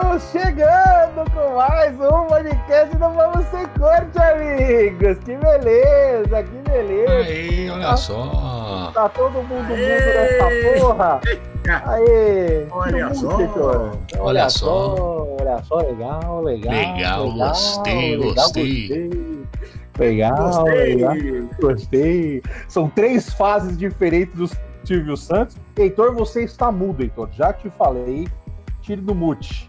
Estamos chegando com mais um podcast do Vamos Ser Corte, amigos! Que beleza, que beleza! Aí, olha só! Tá todo mundo mundo nessa porra! Aê! Olha só! Olha, Olha só! só. Olha só, legal, legal! Legal, gostei, legal, gostei. Legal, Gostei. legal, gostei! São três fases diferentes do Silvio Santos. Heitor, você está mudo, Heitor. Já te falei. Tire do mute.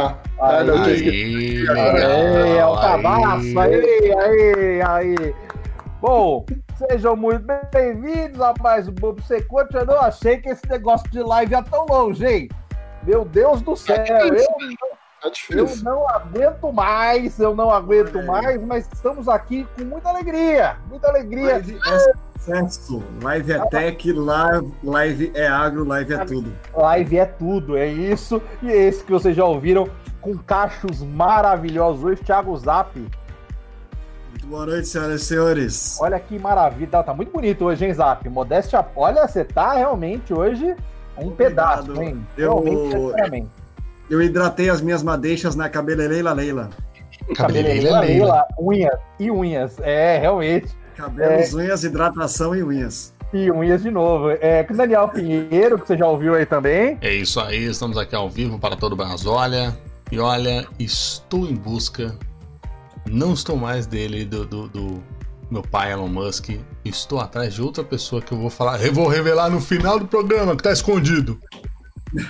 Ah, não, Aí. Aê, é o cabaço, aí, aí, aí. Bom, sejam muito bem-vindos a mais um Bobo Secote. Eu não achei que esse negócio de live ia tão longe, hein? Meu Deus do céu, eu, Tá eu não aguento mais, eu não aguento aí. mais, mas estamos aqui com muita alegria, muita alegria. É sucesso. Live é tech, live, live é agro, live é tudo. Live é tudo, é isso. E esse que vocês já ouviram, com cachos maravilhosos hoje, Thiago Zap. Muito boa noite, senhoras e senhores. Olha que maravilha, tá, tá muito bonito hoje, hein, Zap? Modéstia, olha, você tá realmente hoje um Obrigado. pedaço, hein? Eu- Realmente, sinceramente. Eu hidratei as minhas madeixas na cabeleireira Leila. Cabeleireira Leila. unhas e unhas. É, realmente. Cabelos, unhas, hidratação e unhas. E unhas de novo. É, com o Daniel Pinheiro, que você já ouviu aí também. É isso aí, estamos aqui ao vivo para todo o Brasil. Olha, e olha, estou em busca. Não estou mais dele, do, do, do meu pai Elon Musk. Estou atrás de outra pessoa que eu vou falar. Eu vou revelar no final do programa que tá escondido.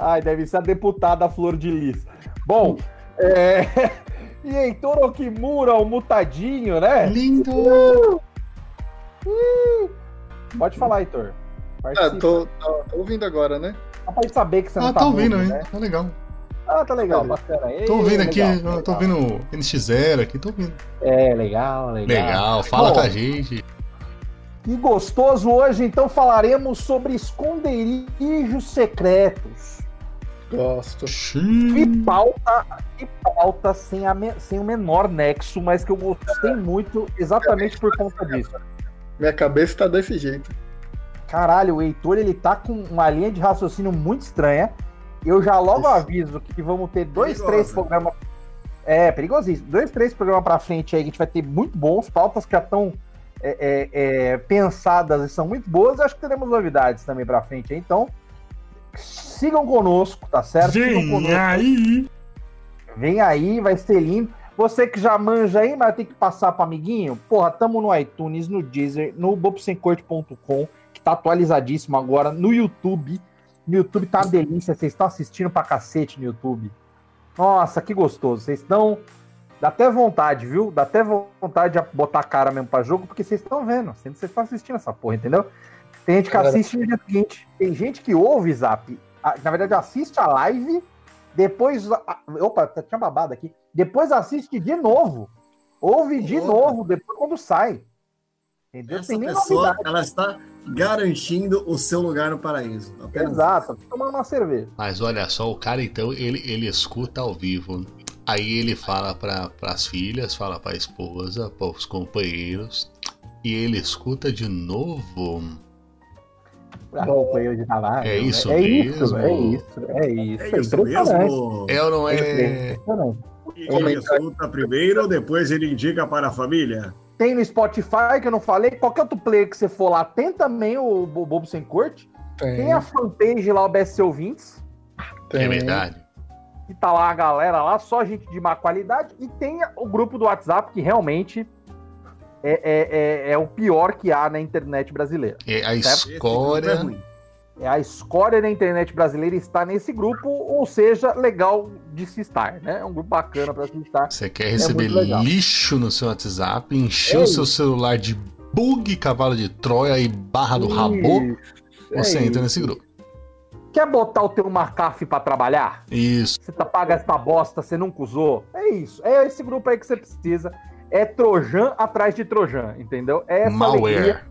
Ai, deve ser a deputada Flor de Lis. Bom, é... e Heitor Okimura, o mutadinho, né? Lindo! Pode falar, Heitor. Ah, Participa. tô, tô- tô ouvindo agora, né? Só pra gente saber que você não Ah, tá tô ouvindo, mudo, hein? né? Tá legal. Ah, tá legal, bacana. Ei, Tô ouvindo aqui, legal, tô ouvindo o NX0 aqui, tô ouvindo. É, legal, legal. Legal, fala Bom, com a gente. E gostoso hoje, então falaremos sobre esconderijos secretos. Gosto. E pauta, e pauta sem, a me- sem o menor nexo, mas que eu gostei muito exatamente por conta disso. Minha cabeça tá desse jeito. Caralho, o Heitor ele tá com uma linha de raciocínio muito estranha. Eu já logo Isso. aviso que vamos ter dois, Perigosa. três programas. É, perigosíssimo. Dois, três programas pra frente aí que a gente vai ter muito bons. Pautas que já estão é, é, é, pensadas e são muito boas. Acho que teremos novidades também pra frente aí. Então, sigam conosco, tá certo? Sigam Vem conosco. aí! Vem aí, vai ser lindo. Você que já manja aí, mas tem que passar para amiguinho, porra, tamo no iTunes, no Deezer, no bobsemcorte.com, que tá atualizadíssimo agora, no YouTube. No YouTube tá uma delícia, vocês estão assistindo pra cacete no YouTube. Nossa, que gostoso. Vocês estão. Dá até vontade, viu? Dá até vontade de botar a cara mesmo pra jogo, porque vocês estão vendo. Vocês estão assistindo essa porra, entendeu? Tem gente que assiste no dia seguinte. Tem gente que ouve, Zap. a- Na verdade, assiste a live, depois. Opa, tá- tinha babado aqui. Depois assiste de novo. Ouve de Opa. novo, depois quando sai. Entendeu? Essa pessoa, novidade. ela está garantindo o seu lugar no paraíso. Apenas Exato, tomando uma cerveja. Mas olha só, o cara então, ele, ele escuta ao vivo. Aí ele fala para as filhas, fala para a esposa, para os companheiros. E ele escuta de novo. Pra de trabalho. É isso é mesmo. Isso, é isso, é isso. É isso impressionante. mesmo. É ou não É é? Ele escuta primeiro, depois ele indica para a família. Tem no Spotify, que eu não falei. Qualquer outro player que você for lá, tem também o Bo- Bobo Sem Corte. Tem, Tem a fanpage lá, o BSC Ouvintes. tem. É verdade. que tá lá a galera lá, só gente de má qualidade, e tem o grupo do WhatsApp, que realmente é, é, é, é o pior que há na internet brasileira. É a é escória. ruim. É a escória da internet brasileira está nesse grupo, ou seja, legal de se estar, né? É um grupo bacana para se estar. Você quer receber muito legal. lixo no seu WhatsApp, encher É o seu celular de bug, cavalo de Troia e barra do rabô, Isso, é você entra isso. nesse grupo. Quer botar o teu McAfee para trabalhar? Isso. Você tá paga essa bosta, você nunca usou? É isso. É esse grupo aí que você precisa. É Trojan atrás de Trojan, entendeu? É essa alegria. Malware.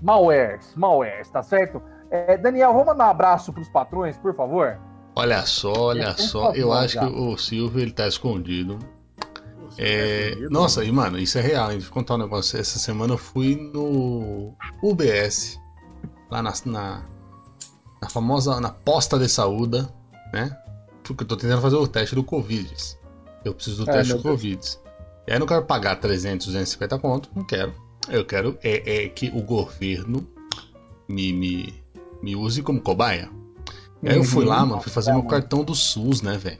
Malwares, malwares, tá certo? É, Daniel, vamos mandar um abraço pros patrões, por favor? Olha só, olha É, por só. favor, Eu acho já. que o Silvio ele tá escondido. É, escondido? nossa, e mano, isso é real. hein? Deixa eu contar um negócio. Essa semana eu fui no UBS, lá na, na, na famosa na posta de saúde. né? Porque eu tô tentando fazer o teste do Covid. Eu preciso do Ai, teste do Covid. E aí eu não quero pagar 300, 250 conto, não quero. Eu quero é, é que o governo me, me, me use como cobaia. E aí eu fui lá, mano, fui fazer meu cartão do SUS, né, velho?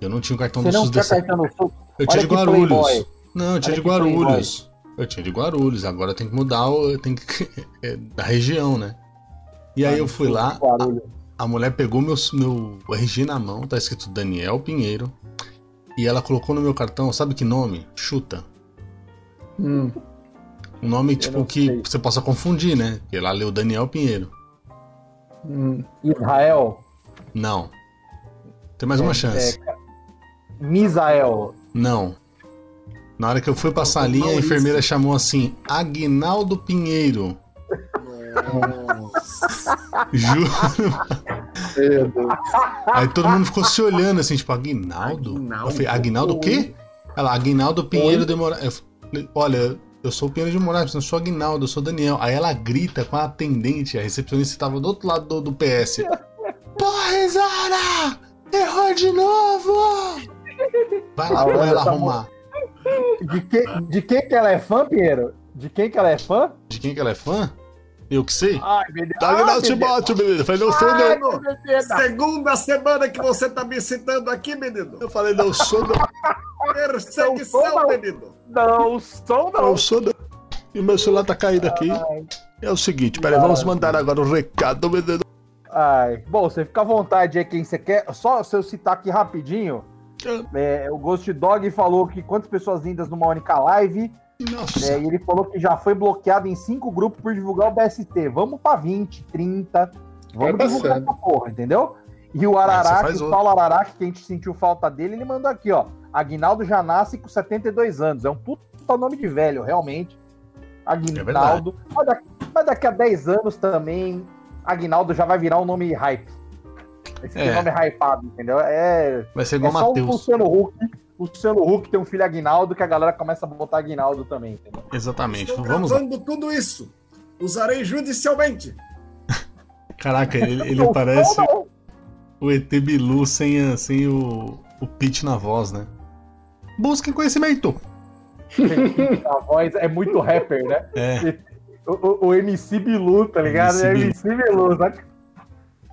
Eu não tinha o cartão Você do não SUS quer dessa. cartão no sul? Eu tinha de Guarulhos. playboy. Não, eu tinha Olha de Guarulhos. Eu tinha de Guarulhos, agora tenho que mudar tenho que. é da região, né? E aí eu fui lá, Barulho. a mulher pegou meu, meu RG na mão, tá escrito Daniel Pinheiro. E ela colocou no meu cartão, sabe que nome? Chuta. Hum, Um nome Eu tipo que sei. você possa confundir, né? Porque lá leu Daniel Pinheiro. hum. Israel. Não. Tem mais uma É, chance. é, Misael. Não. Na hora que eu fui salinha, a Maurício. enfermeira chamou Aguinaldo Pinheiro. Juro. Aí todo mundo ficou se olhando assim, tipo, Aguinaldo? Aguinaldo. Eu falei, Aguinaldo o quê? Ela, Aguinaldo Pinheiro de Moraes. Olha, eu sou o Pinheiro de Moraes, eu sou Aguinaldo, eu sou Daniel. Aí ela grita com a atendente, a recepcionista estava do outro lado do, do PS. Porra, Zara! Errou de novo! Vai lá olha, ela arrumar. De, que, de quem que ela é fã, Pinheiro? De quem que ela é fã? De quem que ela é fã? Eu que sei? Ai, meu Deus. Tá Aguinaldo Timóteo, menino. Falei, não sou Ai, não. Segunda semana que você tá me citando aqui, menino. Eu falei, não sou não. Perseguição, Não, não. menino. Não, som não. Não sou não. E meu celular tá caído aqui. É o seguinte, peraí, vamos mandar agora o recado, menino. Ai, bom, você fica à vontade aí quem você quer. Só se eu citar aqui rapidinho, é, o Ghost Dog falou que quantas pessoas lindas numa única live. Nossa. É, e ele falou que já foi bloqueado em cinco grupos por divulgar o BST. Vamos pra 20, 30. Vamos Vai divulgar passando. essa porra, entendeu? E o Araraque, o. Paulo Araraque, que a gente sentiu falta dele, ele mandou aqui, ó. Aguinaldo já nasce com 72 anos. É um puta nome de velho, realmente. Aguinaldo. mas, daqui, mas daqui a 10 anos também, Aguinaldo já vai virar um nome hype. Esse É. nome hypado, entendeu? É, Vai ser é igual o só. Luciano Huck. O Luciano Huck tem um filho Aguinaldo que a galera começa a botar Aguinaldo também, entendeu? Exatamente. Estou Vamos lá. gravando tudo isso. Usarei judicialmente. Caraca, ele, ele Não, parece não, o ET Bilu sem, sem o, o pitch na voz, né? Busquem conhecimento. A voz é muito rapper, né? É, O, o- o MC Bilu, tá ligado? MC É Bilu. MC Bilu, sabe?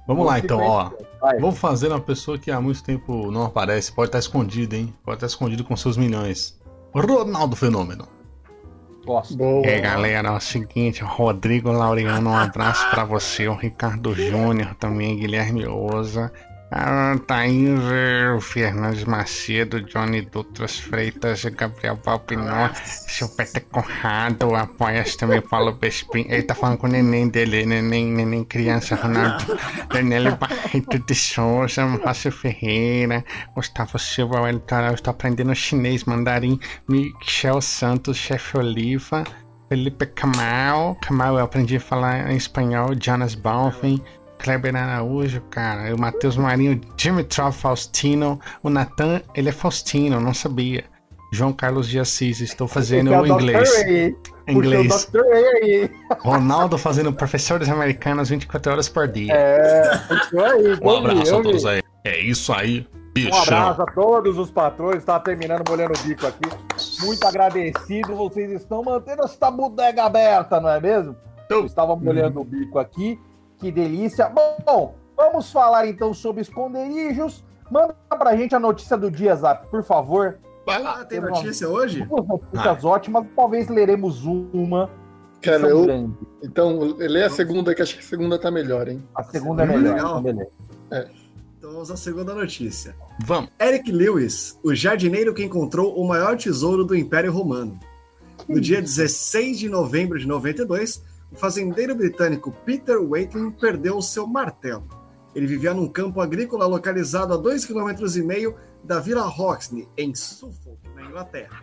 vamos lá então, ó. Vai. Vamos fazer uma pessoa que há muito tempo não aparece. Pode estar escondido, hein? Pode estar escondido com seus milhões. Ronaldo Fenômeno. Gosto. Boa. E aí, galera, é o seguinte, Rodrigo Laureano, um abraço pra você, o Ricardo Júnior também, Guilherme Oza, Thaís Fernandes Macedo, Johnny Dutras Freitas, Gabriel Valpinó, seu Peter Conrado, apoias também Paulo Bespin, ele tá falando com o neném dele, neném, neném criança, Ronaldo, Daniel Barreto de Souza, Márcio Ferreira, Gustavo Silva, Wellington, eu estou aprendendo chinês, mandarim, Michel Santos, Chefe Oliva, Felipe Camal, Camal eu aprendi a falar em espanhol, Jonas Balvin, Kleber Araújo, cara, o Matheus Marinho, Dimitrov Faustino, o Natan, ele é Faustino, não sabia. João Carlos de Assis, estou fazendo o inglês. Inglês. Ronaldo fazendo professores americanos 24 horas por dia. É, aí. Um abraço a todos aí. É isso aí, Um bichão. abraço a todos os patrões. Tá terminando molhando o bico aqui. Muito agradecido. Vocês estão mantendo essa bodega aberta, não é mesmo? Eu estava molhando o bico aqui. Que delícia. Bom, vamos falar então sobre esconderijos. Manda pra gente a notícia do dia, Zap, por favor. Vai lá. Ah, tem notícia hoje? Duas notícias ótimas. Talvez leremos uma. Cara, eu. grandes. Então, lê a segunda, que acho que a segunda tá melhor, hein? A segunda é Segunda é melhor. legal. beleza. Então vamos à segunda notícia. Vamos. Eric Lewis, o jardineiro que encontrou o maior tesouro do Império Romano. No dia 16 de novembro de 92, o fazendeiro britânico Peter Waitling perdeu o seu martelo. Ele vivia num campo agrícola localizado a 2,5 km da Vila Roxney, em Suffolk, na Inglaterra.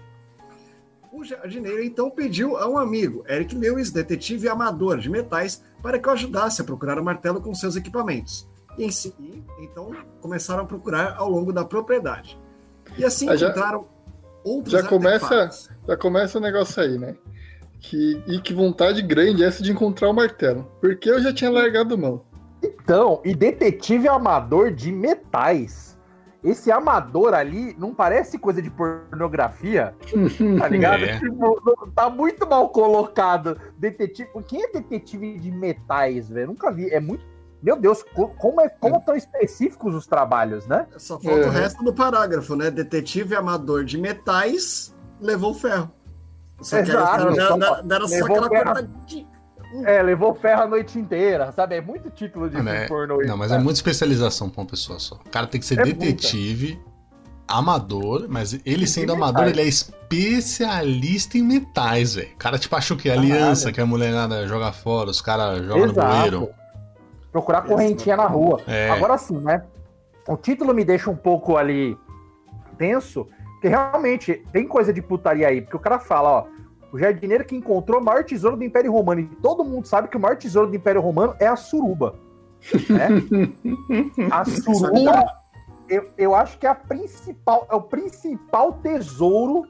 O jardineiro então pediu a um amigo, Eric Lewis, detetive amador de metais, para que o ajudasse a procurar o martelo com seus equipamentos. E, em si- então começaram a procurar ao longo da propriedade. E assim Ah, já- encontraram outros já começa- artefatos. Já começa o negócio aí, né? Que, e que vontade grande é essa de encontrar o martelo. Porque eu já tinha largado mão. Então, e detetive amador de metais. Esse amador ali não parece coisa de pornografia, tá ligado? É. Tipo, tá muito mal colocado. Detetive. Quem é detetive de metais, velho? Nunca vi. É muito. Meu Deus, co- como, é, como tão específicos os trabalhos, né? Só falta o Uhum. resto do parágrafo, né? Detetive amador de metais levou ferro. Só que Exato, só- só levou aquela ferro. cortadinha. É, levou ferro a noite inteira, sabe? É muito título de Ah, filme né? pornô. Não, mas é cara. muita especialização pra uma pessoa só. O cara tem que ser É detetive, amador, mas ele sendo metais. amador, ele é especialista em metais, velho. O cara tipo achou que aliança que a mulherada joga fora, os caras jogam no Exato. bueiro. Procurar correntinha na rua. É. Agora sim, né? O título me deixa um pouco ali tenso, porque realmente tem coisa de putaria aí, porque o cara fala, ó, o jardineiro que encontrou o maior tesouro do Império Romano, e todo mundo sabe que o maior tesouro do Império Romano é a suruba. Né? a suruba, eu, eu acho que é a principal, é o principal tesouro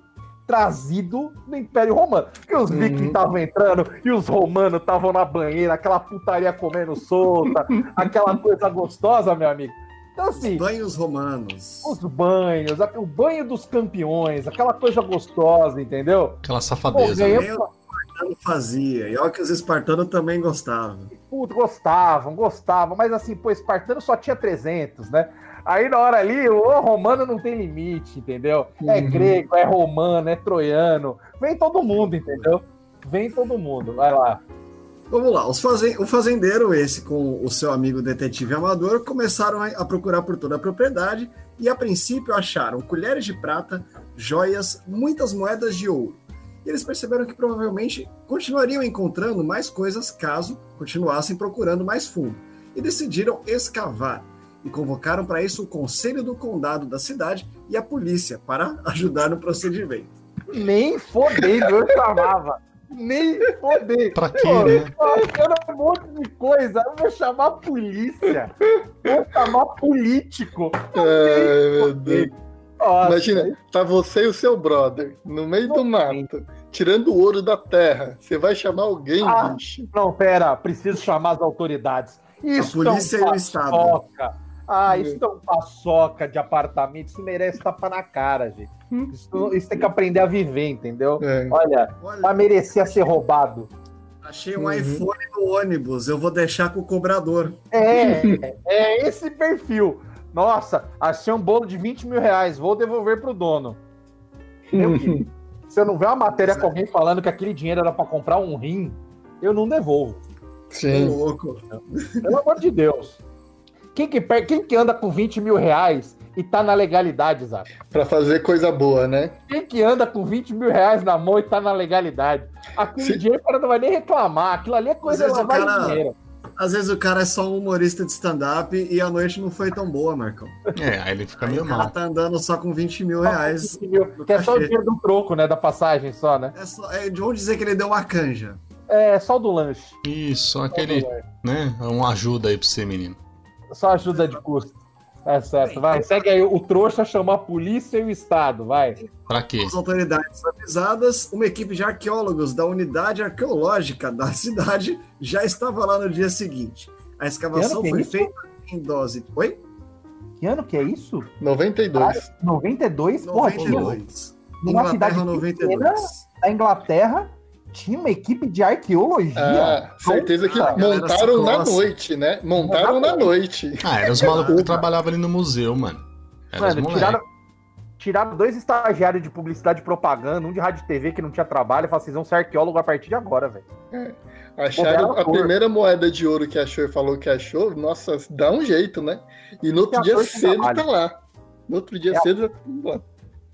trazido do Império Romano. Porque os Uhum. vikings estavam entrando e os romanos estavam na banheira, aquela putaria comendo solta, aquela coisa gostosa, meu amigo. Então, assim, Banhos romanos. os banhos, a- o banho dos campeões, aquela coisa gostosa, entendeu? Aquela Pô, safadeza. ganhei- Nem o espartano fazia. E olha que os espartanos também gostavam. Puta, gostavam, gostavam, mas assim, pô, Espartano só tinha 300, né? Aí na hora ali, o romano não tem limite, entendeu? É Uhum. grego, é romano, é troiano. Vem todo mundo, entendeu? Vem todo mundo, vai lá. Vamos lá, fazen- o fazendeiro, esse com o seu amigo detetive amador, começaram a, procurar por toda a propriedade e, a princípio, acharam colheres de prata, joias, muitas moedas de ouro. E eles perceberam que provavelmente continuariam encontrando mais coisas caso continuassem procurando mais fundo. E decidiram escavar. E convocaram para isso o conselho do condado da cidade e a polícia para ajudar no procedimento. Nem fodendo, eu chamava. Nem fodendo. Pra quê, Pô, né? um monte de coisa. Eu vou chamar a polícia. Vou chamar político. Ai, meu Deus. Nossa, Imagina, tá você e o seu brother no meio do mato, tirando o ouro da terra. Você vai chamar alguém, Ah. bicho. Não, pera, preciso chamar as autoridades. Isso polícia é um e o Estado. Ah, isso é um paçoca de apartamento. Isso merece tapa na cara, gente. Isso, isso tem que aprender a viver, entendeu? É. Olha, Olha, merecia ser roubado. achei um Uhum. iPhone no ônibus, eu vou deixar com o cobrador. É, é esse perfil. Nossa, achei um bolo de 20 mil reais, vou devolver pro dono. Querido, se eu não ver uma matéria com alguém falando que aquele dinheiro era pra comprar um rim, eu não devolvo. Sim. louco. Pelo amor de Deus. Quem que, per- quem que anda com 20 mil reais e tá na legalidade, Zap? Pra fazer coisa boa, né? Quem que anda com 20 mil reais na mão e tá na legalidade? Aquele Se- dinheiro o cara não vai nem reclamar. Aquilo ali é coisa de lavar cara- dinheiro. Às vezes o cara é só um humorista de stand-up e a noite não foi tão boa, Marcão. É, aí ele fica Aí meio o cara mal. tá andando só com 20 mil reais. 20 mil, que é só o dinheiro do troco, né? Da passagem só, né? É só, é, de onde dizer que ele deu uma canja. É só o do lanche. Isso, Só aquele, lanche. né? Um ajuda aí pra você, menino. Só ajuda de custo. É certo, vai. Segue aí. O trouxa chamou a polícia e o Estado, vai. Pra quê? As autoridades avisadas, uma equipe de arqueólogos da unidade arqueológica da cidade já estava lá no dia seguinte. A escavação é foi isso? feita em dose. Oi? Que ano que é isso? 92. 92? Porra, tinha 92. numa cidade Inglaterra pequena 92. da Inglaterra, tinha uma equipe de arqueologia. Ah, certeza que Ah, montaram na noite, né? Montaram na noite. Ah, eram os malucos que trabalhavam ali no museu, mano. Mano, tiraram, tiraram dois estagiários de publicidade e propaganda, um de rádio e TV que não tinha trabalho, e falaram, vocês vão ser arqueólogo a partir de agora, velho. Acharam Modelo a primeira moeda de ouro que achou e falou que achou. Nossa, dá um jeito, né? E no outro dia cedo tá lá. No outro dia É. cedo já tá.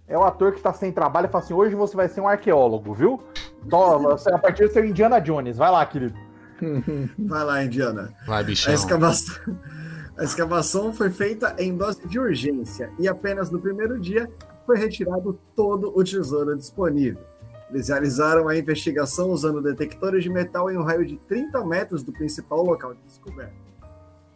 É o ator que tá sem trabalho e fala assim: hoje você vai ser um arqueólogo, viu? Toma, você- a partir do seu Indiana Jones. Vai lá, querido. Vai lá, Indiana. Vai, A bichão. escavação, a escavação foi feita em dose de urgência e apenas no primeiro dia foi retirado todo o tesouro disponível. Eles realizaram a investigação usando detectores de metal em um raio de 30 metros do principal local de descoberta.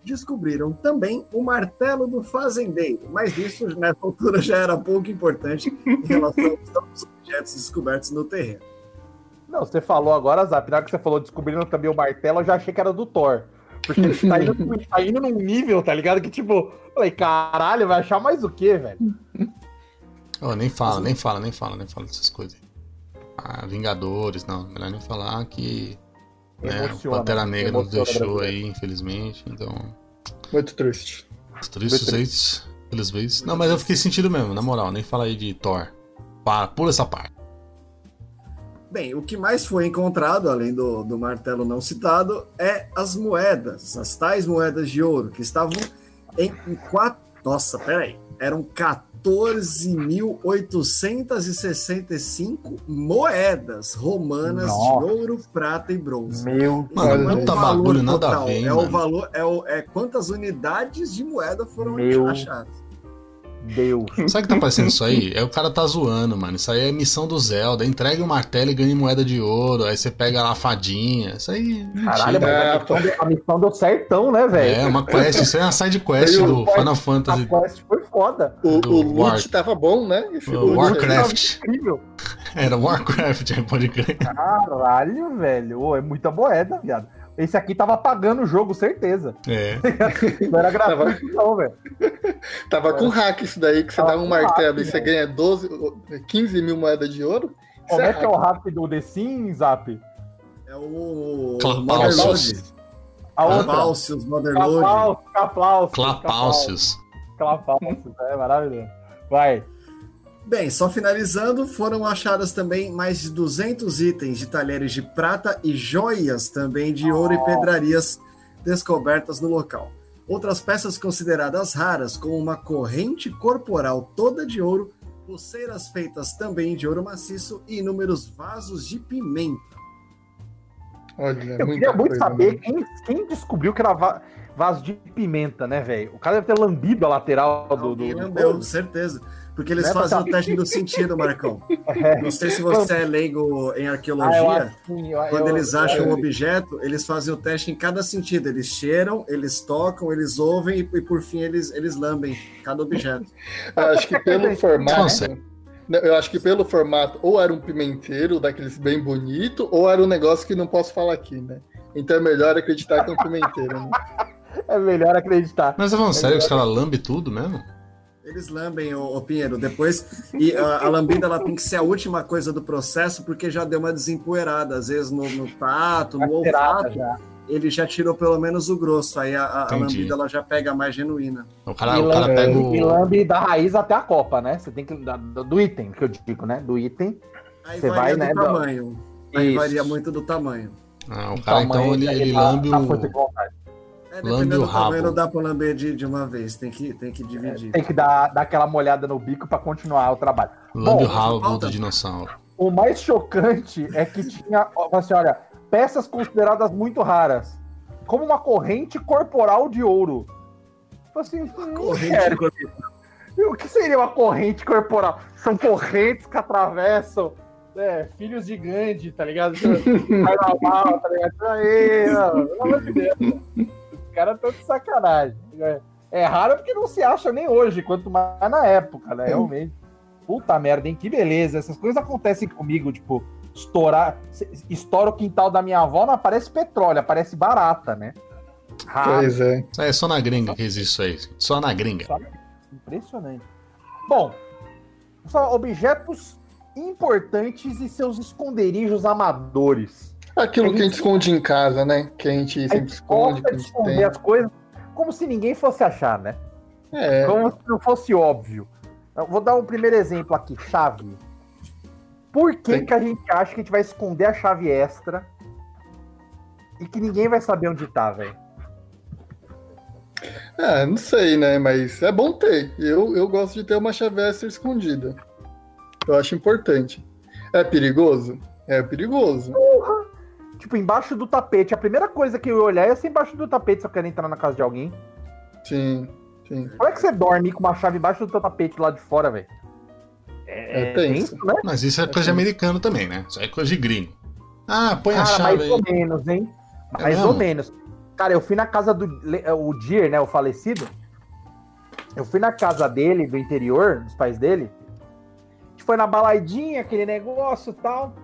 Descobriram também o martelo do fazendeiro, mas isso nessa altura já era pouco importante em relação aos objetos descobertos no terreno. Não, você falou agora, Zap, na hora que você falou descobrindo também o martelo, eu já achei que era do Thor. Porque ele tá indo, tá indo num nível, tá ligado? Que tipo, falei, caralho, vai achar mais o quê, velho? Oh, nem fala, nem fala, nem fala, nem fala dessas coisas. Ah, Vingadores, não, melhor nem falar que né, o Pantera Negra nos deixou aí, infelizmente. Então, Muito triste. os tristes pelas vezes. Não, mas eu fiquei sentido mesmo, na moral, nem fala aí de Thor. Para, pula essa parte. Bem, o que mais foi encontrado, além do, do martelo não citado, é as moedas, as tais moedas de ouro, que estavam em, em quatro. Nossa, peraí. Eram 14.865 moedas romanas Nossa. de ouro, prata e bronze. Meu Mano, Não é valor bagulho, nada a total, ver, É o valor, é, o, é quantas unidades de moeda foram Meu achadas. Deus. Sabe o que tá parecendo isso aí? É o cara tá zoando, mano. Isso aí é missão do Zelda. Entrega o martelo e ganha moeda de ouro. Aí você pega lá a fadinha. Isso aí. é Caralho, É, a, missão deu, a missão deu certão, né, velho? É, uma quest. Isso é uma side quest Aí do o- Final A Fantasy. quest foi foda. O, Do o loot War- tava bom, né? O aí. Warcraft. Incrível. Era Warcraft, aí pode crer. Caralho, velho. Ô, é muita moeda, viado. Esse aqui tava pagando o jogo, certeza. É. Não era gratuito, não, velho. Tava com hack isso daí, que você Tava dá um martelo hack, e você velho. ganha 12, 15 mil moedas de ouro. Como é que é o hack. do The Sims, Zap? É o Clapaucius. Motherload. A outra. Motherload. Clapaucius, Clapaucius. Clapaucius. Clapaucius, é maravilhoso. Vai. Bem, só finalizando, foram achadas também mais de 200 itens de talheres de prata e joias também de ouro e pedrarias descobertas no local. Outras peças consideradas raras, como uma corrente corporal toda de ouro, pulseiras feitas também de ouro maciço e inúmeros vasos de pimenta. Olha, Eu muita queria muito coisa, saber né? quem, quem descobriu que era va- vaso de pimenta, né, velho? O cara deve ter lambido a lateral do. do, lambeu, certeza. Porque eles Né, fazem o teste do sentido, Marcão. É. Não sei se você é leigo em Ah, eu arqueologia. acho que- eu- Quando eu- eles acham eu- um objeto, eles fazem o teste em cada sentido. Eles cheiram, eles tocam, eles ouvem e, e, por fim eles, eles lambem cada objeto. Eu acho que pelo formato. Eu acho que pelo formato, ou era um pimenteiro, daqueles bem bonito, ou era um negócio que não posso falar aqui, né? Então é melhor acreditar que é um pimenteiro, né? É melhor acreditar. Mas você falando sério que os caras lambem tudo mesmo? Eles lambem, o, Pinheiro, depois. E a, a lambida ela tem que ser a última coisa do processo, porque já deu uma desempoeirada. Às vezes no, no tato, no olfato, já. ele já tirou pelo menos o grosso. Aí a, a- lambida ela já pega a mais genuína. O cara, e, o cara lambe, pega e o. lambe da raiz até a copa, né? Você tem que. do, do item, que eu digo, né? Do item. Aí Você varia vai, do né, do- tamanho. Aí Isso. varia muito do tamanho. Ah, o o cara então tamanho ele, ele tá- lambe tá o. vontade. É, dependendo o do tamanho, rabo. não dá pra lamber de, de uma vez. Tem que, tem que dividir. Tem que dar, dar aquela molhada no bico pra continuar o trabalho. Lambe o Bom, rabo do dinossauro. O mais chocante é que tinha, assim, olha, peças consideradas muito raras, como uma corrente corporal de ouro. Tipo Assim, hum, Corrente E O que seria uma corrente corporal? São correntes que atravessam é, filhos de Gandhi, tá ligado? Carnaval, tá ligado? Aí, mano, pelo amor de Deus. Caras estão de sacanagem. né? É raro porque não se acha nem hoje, quanto mais na época, né? Realmente. Puta merda, hein? Que beleza. Essas coisas acontecem comigo, tipo, estourar. Estoura o quintal da minha avó, não aparece petróleo, aparece barata, né? Raro. Pois é. Aí é só na gringa que existe isso aí. Só na gringa. Impressionante. Bom, só objetos importantes e seus esconderijos amadores. Aquilo que a gente esconde em casa, né? Que a gente A sempre gente esconde, que a de gente esconder tem. as coisas como se ninguém fosse achar, né? É, Como se não fosse óbvio. Eu vou dar um primeiro exemplo aqui, chave. Por que, Tem- que a gente acha que a gente vai esconder a chave extra e que ninguém vai saber onde tá, velho? é, não sei, né? Mas é bom ter. Eu, eu gosto de ter uma chave extra escondida. Eu acho importante. É perigoso? É perigoso. Tipo, embaixo do tapete. A primeira coisa que eu ia olhar é se embaixo do tapete se eu quero entrar na casa de alguém. Sim, sim. Como é que você dorme com uma chave embaixo do teu tapete lá de fora, velho? É tenso. né? Mas isso é coisa de americano também, né? Isso é coisa de gringo. Ah, põe a Cara, chave mais ou aí. menos, hein? É Mais mesmo? ou menos. Cara, eu fui na casa do Le- o Dier, né? O falecido. Eu fui na casa dele, do interior, dos pais dele. A gente foi na balaidinha, aquele negócio e tal.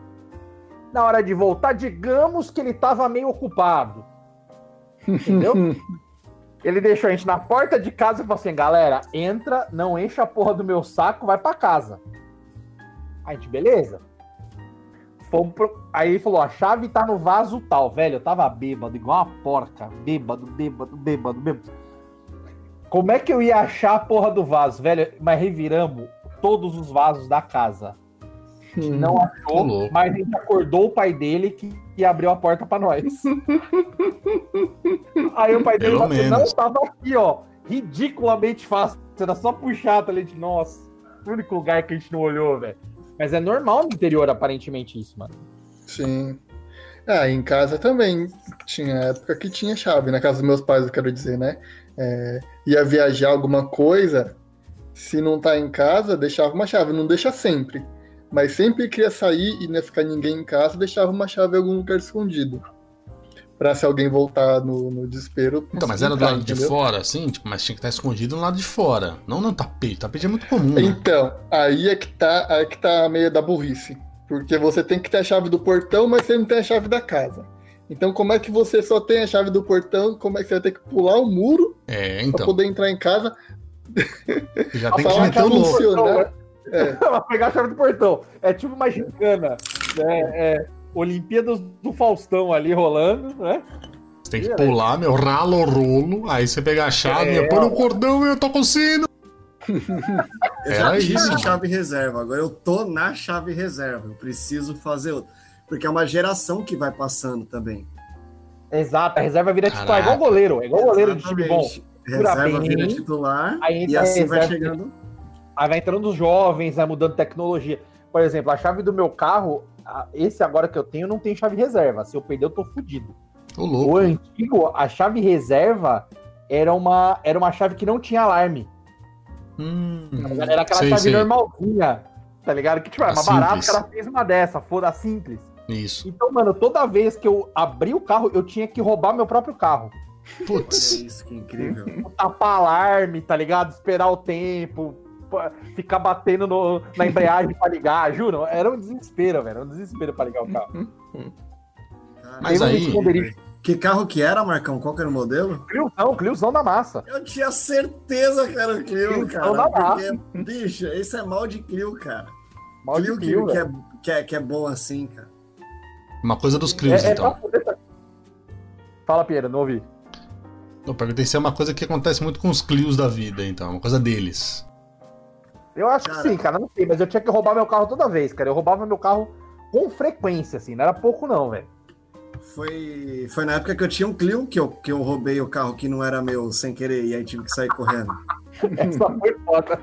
Na hora de voltar, digamos que ele tava meio ocupado. Entendeu? Ele deixou a gente na porta de casa e falou assim: galera, entra, não enche a porra do meu saco, vai pra casa. A gente, beleza. Fomos pro... Aí ele falou: a chave tá no vaso tal, velho. Eu tava bêbado, igual uma porca. Bêbado, bêbado, bêbado, bêbado. Como é que eu ia achar a porra do vaso, velho? Mas reviramos todos os vasos da casa. A gente não achou, louco. mas a gente acordou o pai dele que, que abriu a porta pra nós. Aí o pai dele falou, não menos. tava aqui, ó. Ridiculamente fácil. Era só puxar, tá ligado? Nossa, o único lugar que a gente não olhou, velho. Mas é normal no interior, aparentemente, isso, mano. Sim. Ah, em casa também tinha época que tinha chave, na casa dos meus pais, eu quero dizer, né? É, ia viajar alguma coisa, se não tá em casa, deixava uma chave, não deixa sempre. Mas sempre que ia sair e não ia ficar ninguém em casa, deixava uma chave em algum lugar escondido. Pra se alguém voltar no, no desespero. Então, mas era do lado de entendeu? fora, assim, tipo, mas tinha que estar escondido no lado de fora. Não no tapete. Tapete é muito comum, né? Então, aí é que tá, aí é que tá a meia da burrice. Porque você tem que ter a chave do portão, mas você não tem a chave da casa. Então, como é que você só tem a chave do portão? Como é que você vai ter que pular o muro É, pra então. poder entrar em casa? Já Pra tem que meter o louco. É. Pra pegar a chave do portão. É tipo uma gincana. Né? É, Olimpíadas do Faustão ali rolando, né? Você tem que pular, meu, rala o rolo. Aí você pega a chave, É, põe no cordão, eu tô com sino. Eu Era já tive isso, chave reserva, agora eu tô na chave reserva. Eu preciso fazer outra. Porque é uma geração que vai passando também. Exato, a reserva vira titular, Caraca. igual goleiro. É igual goleiro de time bom. Exatamente. Reserva bem, vira titular aí e assim vai chegando. Aí vai entrando os jovens, vai mudando tecnologia. Por exemplo, a chave do meu carro, esse agora que eu tenho, não tem chave reserva. Se eu perder, eu tô fudido. Ô, O antigo, a chave reserva era uma, era uma chave que não tinha alarme. Hum, Era aquela sei, chave sei. normalzinha. Tá ligado? Que tipo, era A mais barato, simples. o cara fez uma dessa, foda simples. Isso. Então, mano, toda vez que eu abri o carro, eu tinha que roubar meu próprio carro. Olha Putz. isso, que incrível. Tapar alarme, tá ligado? Esperar o tempo, ficar batendo no- na embreagem pra ligar, juro. Era um desespero, velho. Era um desespero pra ligar o carro. Mas Teve aí-. Que carro que era, Marcão? Qual que era o modelo? Cliozão, Cliozão da massa. Eu tinha certeza que era o Clio, Clio, cara. não dá Porque, bicho, esse é mal de Clio, cara. Mal de Clio, Clio, que, é, que, é, que é bom assim, cara. Uma coisa dos Clios, É, é então. pra poder- Fala, Pierre, não ouvi. Eu perguntei se é uma coisa que acontece muito com os Clios da vida, então. Uma coisa deles. Eu acho Cara. que sim, cara. Não sei, mas eu tinha que roubar meu carro toda vez, cara. Eu roubava meu carro com frequência, assim. Não era pouco, não, velho. Foi, foi na época que eu tinha um Clio que eu, que eu roubei o carro que não era meu sem querer e aí tive que sair correndo. Essa foi foda.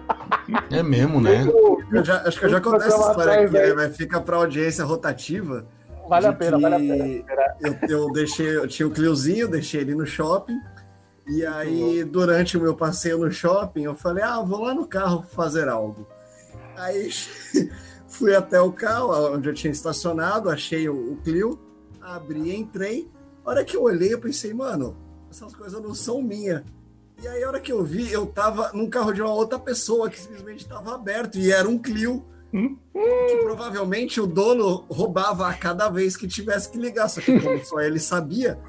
É mesmo, né? Eu já, acho que eu já contei essa história aqui, velho. mas fica pra audiência rotativa. Vale a pena, vale a pena. Eu, eu deixei, eu tinha o Cliozinho, deixei ele no shopping. E aí, durante o meu passeio no shopping, eu falei, ah, vou lá no carro fazer algo. Aí fui até o carro, onde eu tinha estacionado, achei o, o Clio, abri, entrei. A hora que eu olhei, eu pensei, mano, essas coisas não são minhas. E aí, a hora que eu vi, eu tava num carro de uma outra pessoa que simplesmente estava aberto e era um Clio que provavelmente o dono roubava a cada vez que tivesse que ligar, só que como só ele sabia,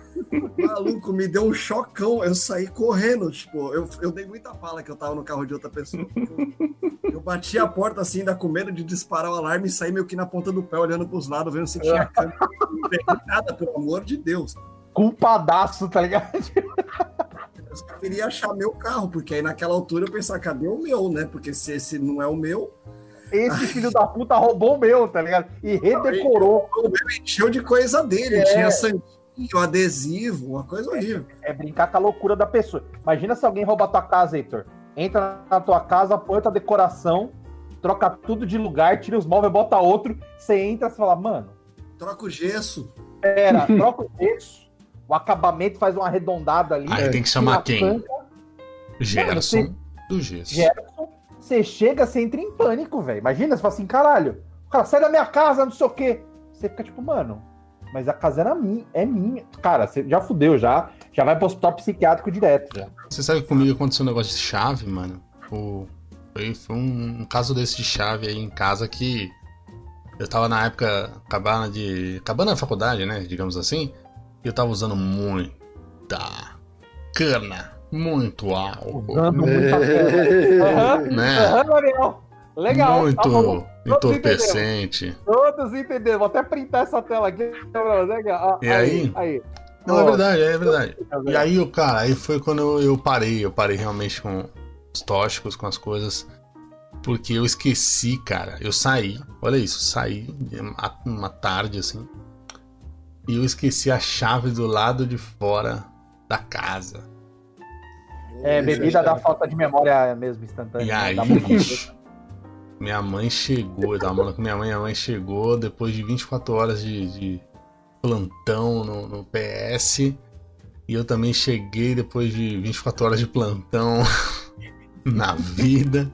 maluco me deu um chocão, eu saí correndo, tipo, eu, eu dei muita pala que eu tava no carro de outra pessoa. Eu, eu bati a porta assim, ainda com medo de disparar o alarme e saí meio que na ponta do pé, olhando pros lados, vendo se tinha câmera. Não peguei nada, pelo amor de Deus. Culpadaço, tá ligado? Eu só queria achar meu carro, porque aí naquela altura eu pensava, cadê o meu, né? Porque se esse não é o meu, Esse filho da puta roubou o meu, tá ligado? E redecorou. o meu encheu de coisa dele. É. Tinha santinho, adesivo, uma coisa horrível. É brincar com a loucura da pessoa. Imagina se alguém rouba a tua casa, Heitor. Entra na tua casa, põe tua decoração, troca tudo de lugar, tira os móveis, bota outro. Você entra e fala, mano, Troca o gesso. pera, troca o gesso. O acabamento faz uma arredondada ali. Aí tem que chamar a quem? Gerson do Gesso. Gerson, você chega, você entra em pânico, velho. Imagina, você fala assim, caralho, o cara sai da minha casa, não sei o quê. Você fica tipo, mano, mas a casa era minha, é minha. Cara, você já fudeu, já, já vai pro hospital psiquiátrico direto, já. Você sabe que comigo aconteceu um negócio de chave, mano? Foi, foi um, um caso desse de chave aí em casa que eu tava na época acabando de. acabando a faculdade, né? Digamos assim. E eu tava usando muita cana, muito álcool, Usando muita cana. Aham, né? aham, Ariel. Legal. muito tá entorpecente. Todos entenderam. Vou até printar essa tela aqui. Legal. E aí? Aí. Não, é Ó, verdade, é verdade. tá E aí, o cara, aí foi quando eu, eu parei, eu parei realmente com os tóxicos, com as coisas, porque eu esqueci, cara. Eu saí, olha isso, saí uma- tarde assim, e eu esqueci a chave do lado de fora da casa. É, bebida dá falta de memória mesmo instantânea. E né? aí, bicho, minha mãe chegou, eu tava falando com minha mãe, minha mãe chegou depois de 24 horas de, de plantão no, no PS. E eu também cheguei depois de 24 horas de plantão na vida.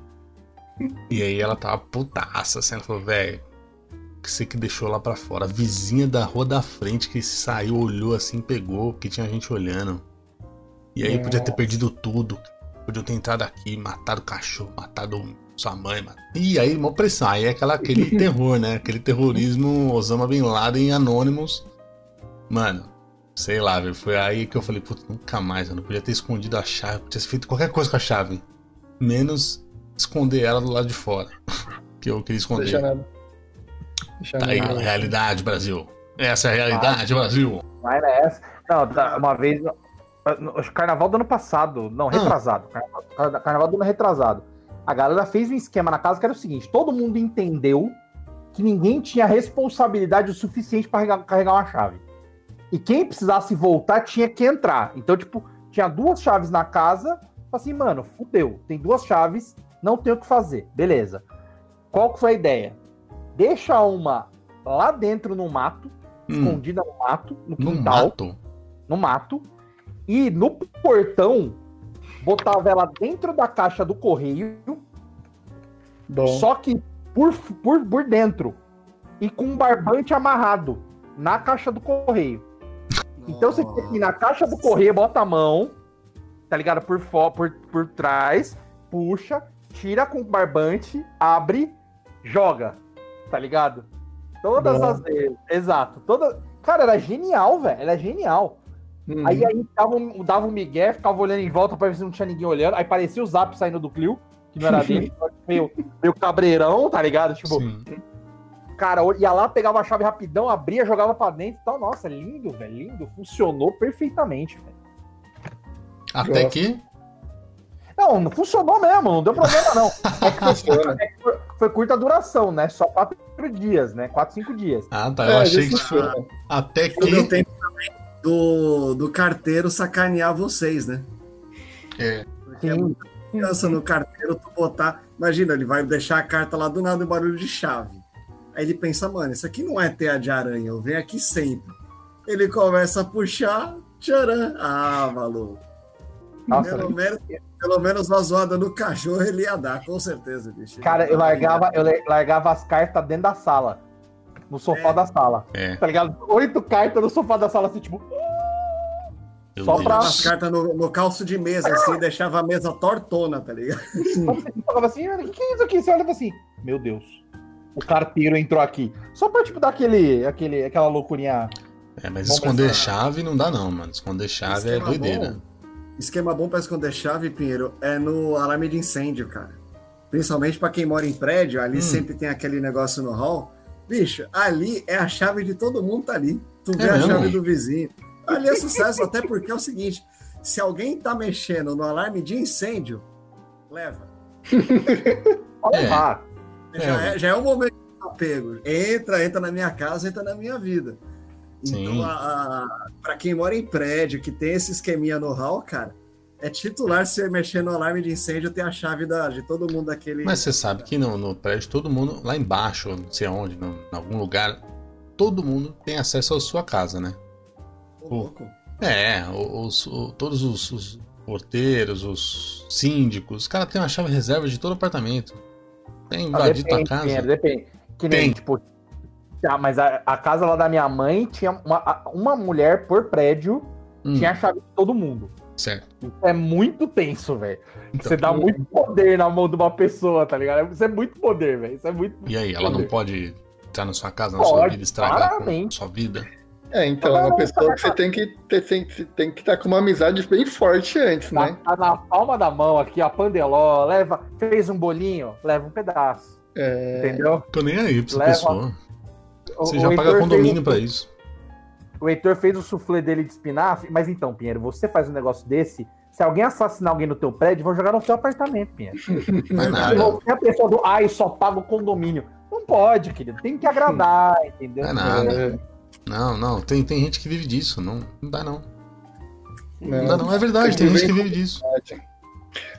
E aí ela tava putaça, assim, ela falou, velho, que você que deixou lá pra fora. A vizinha da rua da frente que saiu, olhou assim, pegou, porque tinha gente olhando. E aí podia ter perdido tudo. Podia ter entrado aqui, matado o cachorro, matado sua mãe, mano. E aí, uma pressão. Aí é aquela, aquele terror, né? Aquele terrorismo Osama Bin Laden Anonymous. Mano, sei lá, velho. Foi aí que eu falei, putz, nunca mais, eu não podia ter escondido a chave, podia ter feito qualquer coisa com a chave. Menos esconder ela do lado de fora. que eu queria esconder. Deixa nada. Deixa Tá aí, nada. realidade, Brasil. Essa é a realidade, Brasil. Vai nessa. Não, tá, uma vez. Carnaval do ano passado. Não, retrasado. Carnaval, carna- carnaval do ano retrasado. A galera fez um esquema na casa que era o seguinte: todo mundo entendeu que ninguém tinha responsabilidade o suficiente para carregar, uma chave. E quem precisasse voltar tinha que entrar. Então, tipo, tinha duas chaves na casa. Assim, mano, fudeu. Tem duas chaves, não tem o que fazer. Beleza. Qual que foi a ideia? Deixa uma lá dentro no mato, Hum, escondida no mato, no no quintal, mato. no mato, e no portão botava ela dentro da caixa do correio, Bom. só que por, por, por dentro, e com um barbante amarrado na caixa do correio. Então você tem que ir na caixa do correio, bota a mão, tá ligado? Por, por, por trás, puxa, tira com o barbante, abre, joga, tá ligado? Todas Bom. as vezes, exato. Toda... Cara, era genial, velho, era genial. Hum. Aí aí dava um, dava um migué, ficava olhando em volta pra ver se não tinha ninguém olhando. Aí parecia o zap saindo do Clio, que não era dele, meio, meio cabreirão, tá ligado? Tipo, Sim. cara, ia lá, pegava a chave rapidão, abria, jogava pra dentro e tal. Nossa, lindo, velho, lindo. Funcionou perfeitamente, velho. Até Gosto. que. Não, não funcionou mesmo, não deu problema não. É que foi, é que foi- foi curta duração, né? Só quatro dias, né? Quatro, cinco dias. Ah, tá. É, Eu achei isso que funciona. até Não deu que. tempo do, do carteiro sacanear vocês, né? É, Porque é muita confiança no carteiro tu botar. Imagina, ele vai deixar a carta lá do nada e barulho de chave. Aí ele pensa, mano, isso aqui não é teia de aranha, eu venho aqui sempre. Ele começa a puxar, tcharam. Ah, maluco. Nossa, Pelo menos, pelo menos uma zoada no cachorro ele ia dar, com certeza, bicho. cara, eu largava, eu largava as cartas dentro da sala. No sofá É. da sala. é. Tá ligado? Oito cartas no sofá da sala, assim, tipo. Meu Só Deus. pra- As cartas no, no calço de mesa, assim, deixava a mesa tortona, tá ligado? Você falava assim, o que, que é isso aqui? Você olhava assim, meu Deus, o carteiro entrou aqui. Só pra, tipo, dar aquele, aquele, aquela loucurinha. É, mas Vamos esconder pensar. chave não dá, não, mano. Esconder chave é Esquema doideira. bom- esquema bom pra esconder chave, Pinheiro, é no alarme de incêndio, cara. Principalmente pra quem mora em prédio, ali Hum. sempre tem aquele negócio no hall. Bicho, ali é a chave de todo mundo tá ali. Tu vê É a chave do vizinho. Ali é sucesso, até porque é o seguinte: se alguém tá mexendo no alarme de incêndio, leva. É. lá. Já É. é, já é o momento de tá pego. Entra, entra na minha casa, entra na minha vida. Então, a, a, para quem mora em prédio, que tem esse esqueminha no hall, cara, é titular se mexer no alarme de incêndio ter a chave da, de todo mundo daquele. Mas você sabe que no, no prédio todo mundo, lá embaixo, não sei aonde, no- em algum lugar, todo mundo tem acesso à sua casa, né? Ô, louco. É, os, o- todos os, os porteiros, os síndicos, os caras têm uma chave reserva de todo apartamento. Tem Ah, invadir tua depende, casa. Depende. Que nem, Tem. tipo. Ah, mas a, a casa lá da minha mãe tinha uma, a- uma mulher por prédio, Hum, tinha a chave de todo mundo. Certo. Isso é muito tenso, velho. Então, Você dá muito poder na mão de uma pessoa, tá ligado? Isso é muito poder, velho. Isso é muito. E aí, ela não pode entrar na sua casa, na sua Pode, vida, estragar com a claramente. sua vida? É, então, é uma pessoa que você tem que ter, tem, tem que estar com uma amizade bem forte antes, Tá, né? tá na palma da mão aqui, a pandeló, leva, fez um bolinho, leva um pedaço. É, Entendeu? Tô nem aí pra essa Leva- pessoa. O- Você o já paga Heitor condomínio fez- pra isso. O Heitor fez o suflê dele de espinafre, mas então, Pinheiro, você faz um negócio desse, se alguém assassinar alguém no teu prédio, vão jogar no teu apartamento, Pinheiro. Não é nada. é a pessoa do, ai, só paga o condomínio. Não pode, querido, tem que agradar, entendeu? Não é nada. Não, não, tem, tem gente que vive disso. Não, não dá, não. Não dá, não. É verdade, tem gente que vive disso.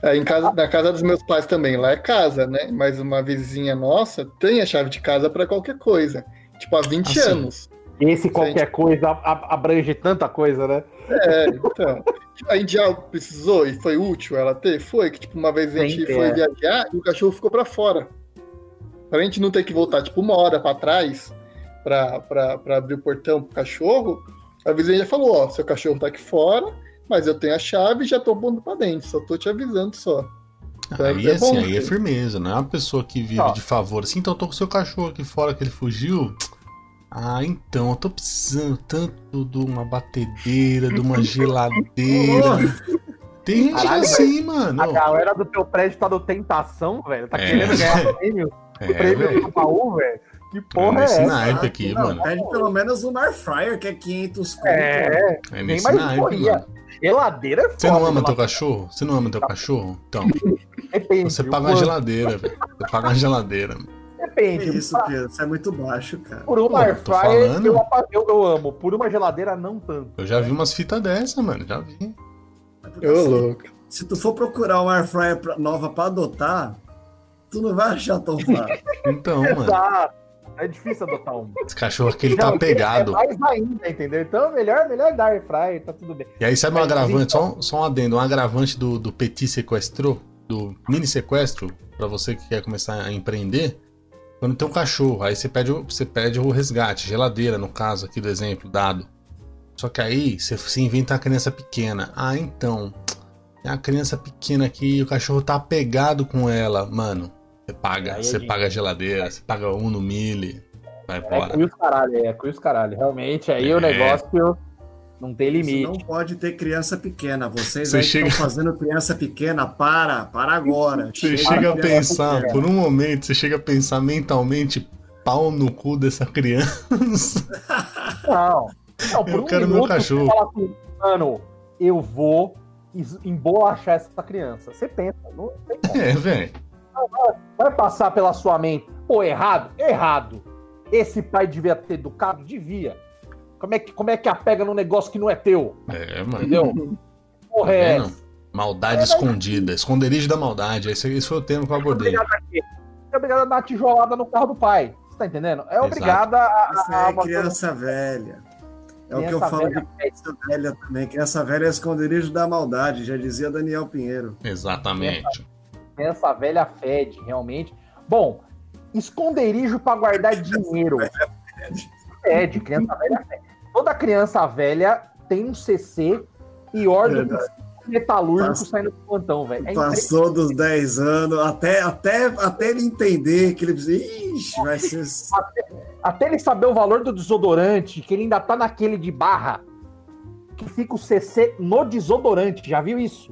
É, em casa, na casa dos meus pais também, lá é casa, né? Mas uma vizinha nossa tem a chave de casa pra qualquer coisa. Tipo, há 20 Ah, sim. anos. Esse qualquer coisa a- a- abrange tanta coisa, né? É, então. A Indial precisou e foi útil ela ter? Foi, que tipo, uma vez a gente Sempre foi é. viajar e o cachorro ficou pra fora. Pra gente não ter que voltar, tipo, uma hora pra trás pra, pra, pra abrir o portão pro cachorro, a vizinha já falou, ó, seu cachorro tá aqui fora, mas eu tenho a chave e já tô pondo pra dentro, só tô te avisando só. Então, Aí é assim, bom, aí é sim. firmeza, não é uma pessoa que vive Ó. de favor. Assim, então eu tô com o seu cachorro aqui fora que ele fugiu. Ah, então, eu tô precisando tanto de uma batedeira, de uma geladeira. Tem gente Caralho, assim, mano. A galera do teu prédio tá do tentação, velho. Tá É. querendo ganhar prêmio, É, prêmio velho. do baú, velho. Que É porra é nesse essa? naipe aqui, Não, mano. pede pelo menos um air fryer, que é 500 conto. É, É nem nesse mais naipe, mano. Geladeira é foda. Você não ama teu cachorro? Você não ama teu cachorro? Então, Depende. você paga uma geladeira, velho. Você paga uma geladeira. Que Depende. isso, Pedro? Isso é muito baixo, cara. Por uma air fryer, eu, eu, eu amo. Por uma geladeira, não tanto. Eu já vi umas fitas dessa, mano. Já vi. Ô, assim, louco. se tu for procurar uma air fryer pra- nova pra adotar, tu não vai achar tão fácil. Então, mano. É difícil adotar um. Esse cachorro aqui, ele tá Não, pegado. É mais ainda, entendeu? Então, melhor, melhor dar air fryer, tá tudo bem. E aí, sabe um agravante? Só, um- só um adendo. Um agravante do, do Petit Sequestro, do mini sequestro, pra você que quer começar a empreender. Quando tem um cachorro, aí você pede, o- você pede o resgate, geladeira, no caso aqui do exemplo dado. Só que aí você, você inventa a criança pequena. Ah, então. Tem a criança pequena aqui e o cachorro tá apegado com ela. Mano, você paga. Aí é Você paga a geladeira, você paga um no mille. Vai É embora. cruz caralho, é cruz caralho. Realmente, aí o É. negócio não tem Você limite. não pode ter criança pequena. Vocês Você aí chega- estão fazendo criança pequena, para, para agora. Você Chega chega a pensar, pequena. por um momento, você chega a pensar mentalmente, pau no cu dessa criança. Não. Não, por Eu um quero meu cachorro. Você fala assim, mano, eu vou embolachar essa criança. Você pensa, não tem como. É, velho. vai passar pela sua mente. Pô, errado? Errado. Esse pai devia ter educado? Devia. Como é que, como é que apega num negócio que não é teu? É, mano. Entendeu? Porra, Tá é essa? Maldade escondida. Esconderijo da maldade. Esse, esse foi o termo que eu abordei. É obrigado a dar uma tijolada no carro do pai. Você tá entendendo? É obrigada a. Isso a- é criança velha. É o que eu criança falo velha. de criança velha também. Criança velha é esconderijo da maldade, já dizia Daniel Pinheiro. Exatamente. Criança velha fede, realmente. Bom, esconderijo pra guardar dinheiro. Fede, criança velha fede. Toda criança velha tem um CC pior do que metalúrgico saindo do plantão, velho. É Passou dos 10 anos, até, até, até ele entender que ele. Ixi, vai ser. Até ele saber o valor do desodorante, que ele ainda tá naquele de barra, que fica o CC no desodorante, já viu isso?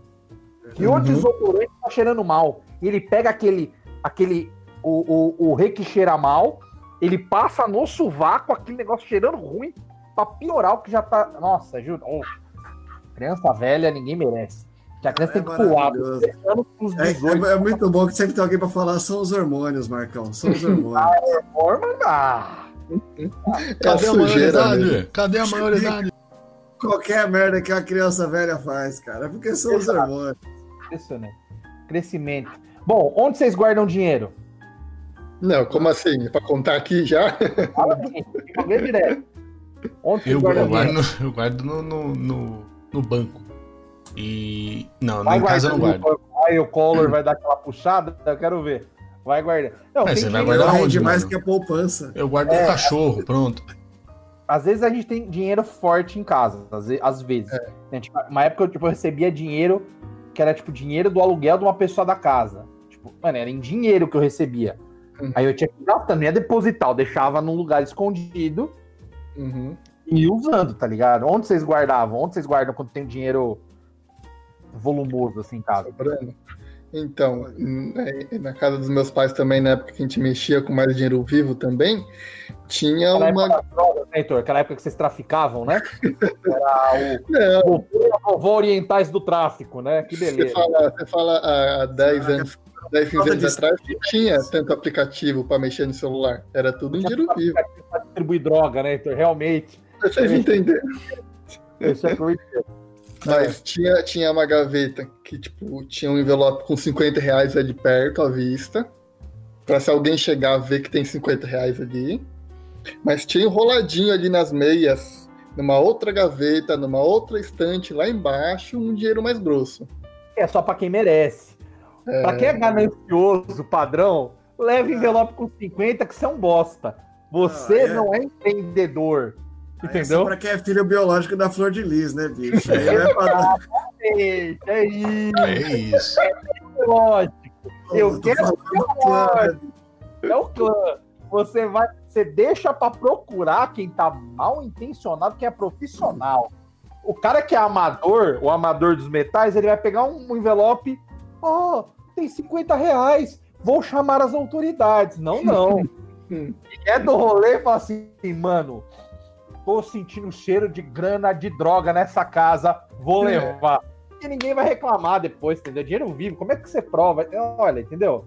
Que o Uhum. desodorante tá cheirando mal. E ele pega aquele, aquele, o, o, o rei que cheira mal, ele passa no sovaco, aquele negócio cheirando ruim, pra piorar o que já tá. Nossa, juro. ô, criança velha, ninguém merece. Que a criança É tem que pular dos maravilhoso. 10 anos pros É, 18 é- é muito bom que sempre tem alguém pra falar, são os hormônios, Marcão. São os hormônios. Ah, É a Cadê a sujeira maioridade? mesmo. Cadê a maioridade? Qualquer merda que a criança velha faz, cara. É porque são os Exato. hormônios. impressionante. Crescimento. Bom, onde vocês guardam dinheiro? Não, como assim? Pra contar aqui já? Fala aqui, direto. Onde Eu, guardam eu guardo, no, eu guardo no, no, no, no banco. E. Não, Vai em casa eu não guardo. Aí o Collor vai dar aquela puxada, eu quero ver. Vai guardar. Não, Mas você vai guardar onde, rende mais que a poupança. Eu guardo É. no cachorro, pronto. Às vezes a gente tem dinheiro forte em casa. Às ve- às vezes. É. Né, tipo, uma época eu, tipo, eu recebia dinheiro que era tipo dinheiro do aluguel de uma pessoa da casa. Tipo, mano, era em dinheiro que eu recebia. Uhum. Aí eu tinha que gastar, não ia depositar, eu deixava num lugar escondido. Uhum. E usando, tá ligado? Onde vocês guardavam? Onde vocês guardam quando tem dinheiro volumoso assim em casa? Sobrando. Então, na- na casa dos meus pais também, na época que a gente mexia com mais dinheiro vivo também, tinha Aquela uma. drogas, né, Heitor? Aquela época que vocês traficavam, né? Era Não, o vovô orientais do tráfico, né? Que você beleza. fala, você fala há há 10 anos, 10, 15 Falta anos atrás, não tinha tanto aplicativo para mexer no celular. Era tudo em dinheiro vivo. Pra distribuir droga, né, Heitor? Realmente. Vocês entenderam? Isso é. Mas tinha, tinha uma gaveta que, tipo, tinha um envelope com 50 reais ali perto, à vista. Pra se alguém chegar ver que tem 50 reais ali. Mas tinha enroladinho ali nas meias, numa outra gaveta, numa outra estante, lá embaixo, um dinheiro mais grosso. É só pra quem merece. Pra quem é ganancioso, padrão, leve envelope com 50 que você é um bosta. Você Ah, é. não é empreendedor. Aí Entendeu? É só pra quem é filho biológico da Flor de Lis, né, bicho? Aí é pra... É isso, É isso. lógico. Eu tô quero do clã, né? É o clã. Você vai, você deixa pra procurar quem tá mal intencionado, quem é profissional. O cara que é amador, o amador dos metais, ele vai pegar um envelope, ó, tem 50 reais, vou chamar as autoridades. Não, não. É do rolê fala assim, mano, tô sentindo cheiro de grana de droga nessa casa, vou É. levar. E ninguém vai reclamar depois, entendeu? Dinheiro vivo, como é que você prova? Olha, entendeu?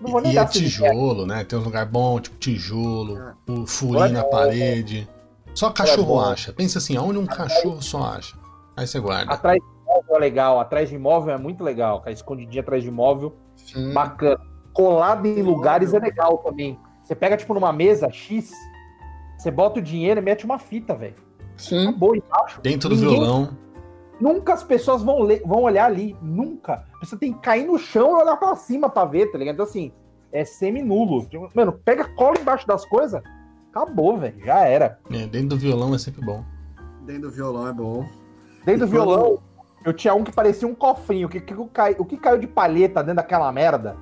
Não vou nem E é dar esse tijolo, né? Tem um lugar bom, tipo tijolo, É. o furinho na parede. Só cachorro bom. acha. Pensa assim, aonde um cachorro só acha. Aí você guarda. Atrás imóvel é legal, atrás de imóvel é muito legal, cara. Escondidinho atrás de imóvel, Sim. bacana. Colado em lugares é legal também. Você pega, tipo, numa mesa X, você bota o dinheiro e mete uma fita, velho. Sim. Acabou embaixo. Dentro do Ninguém- violão. Nunca as pessoas vão, ler- vão olhar ali. Nunca. Você tem que cair no chão e olhar pra cima pra ver, tá ligado? Então, assim, é semi-nulo. Mano, pega cola embaixo das coisas. Acabou, velho. Já era. É, dentro do violão é sempre bom. Dentro do violão é bom. Dentro do quando- violão, eu tinha um que parecia um cofrinho. O que, que, cai, o que caiu de palheta dentro daquela merda?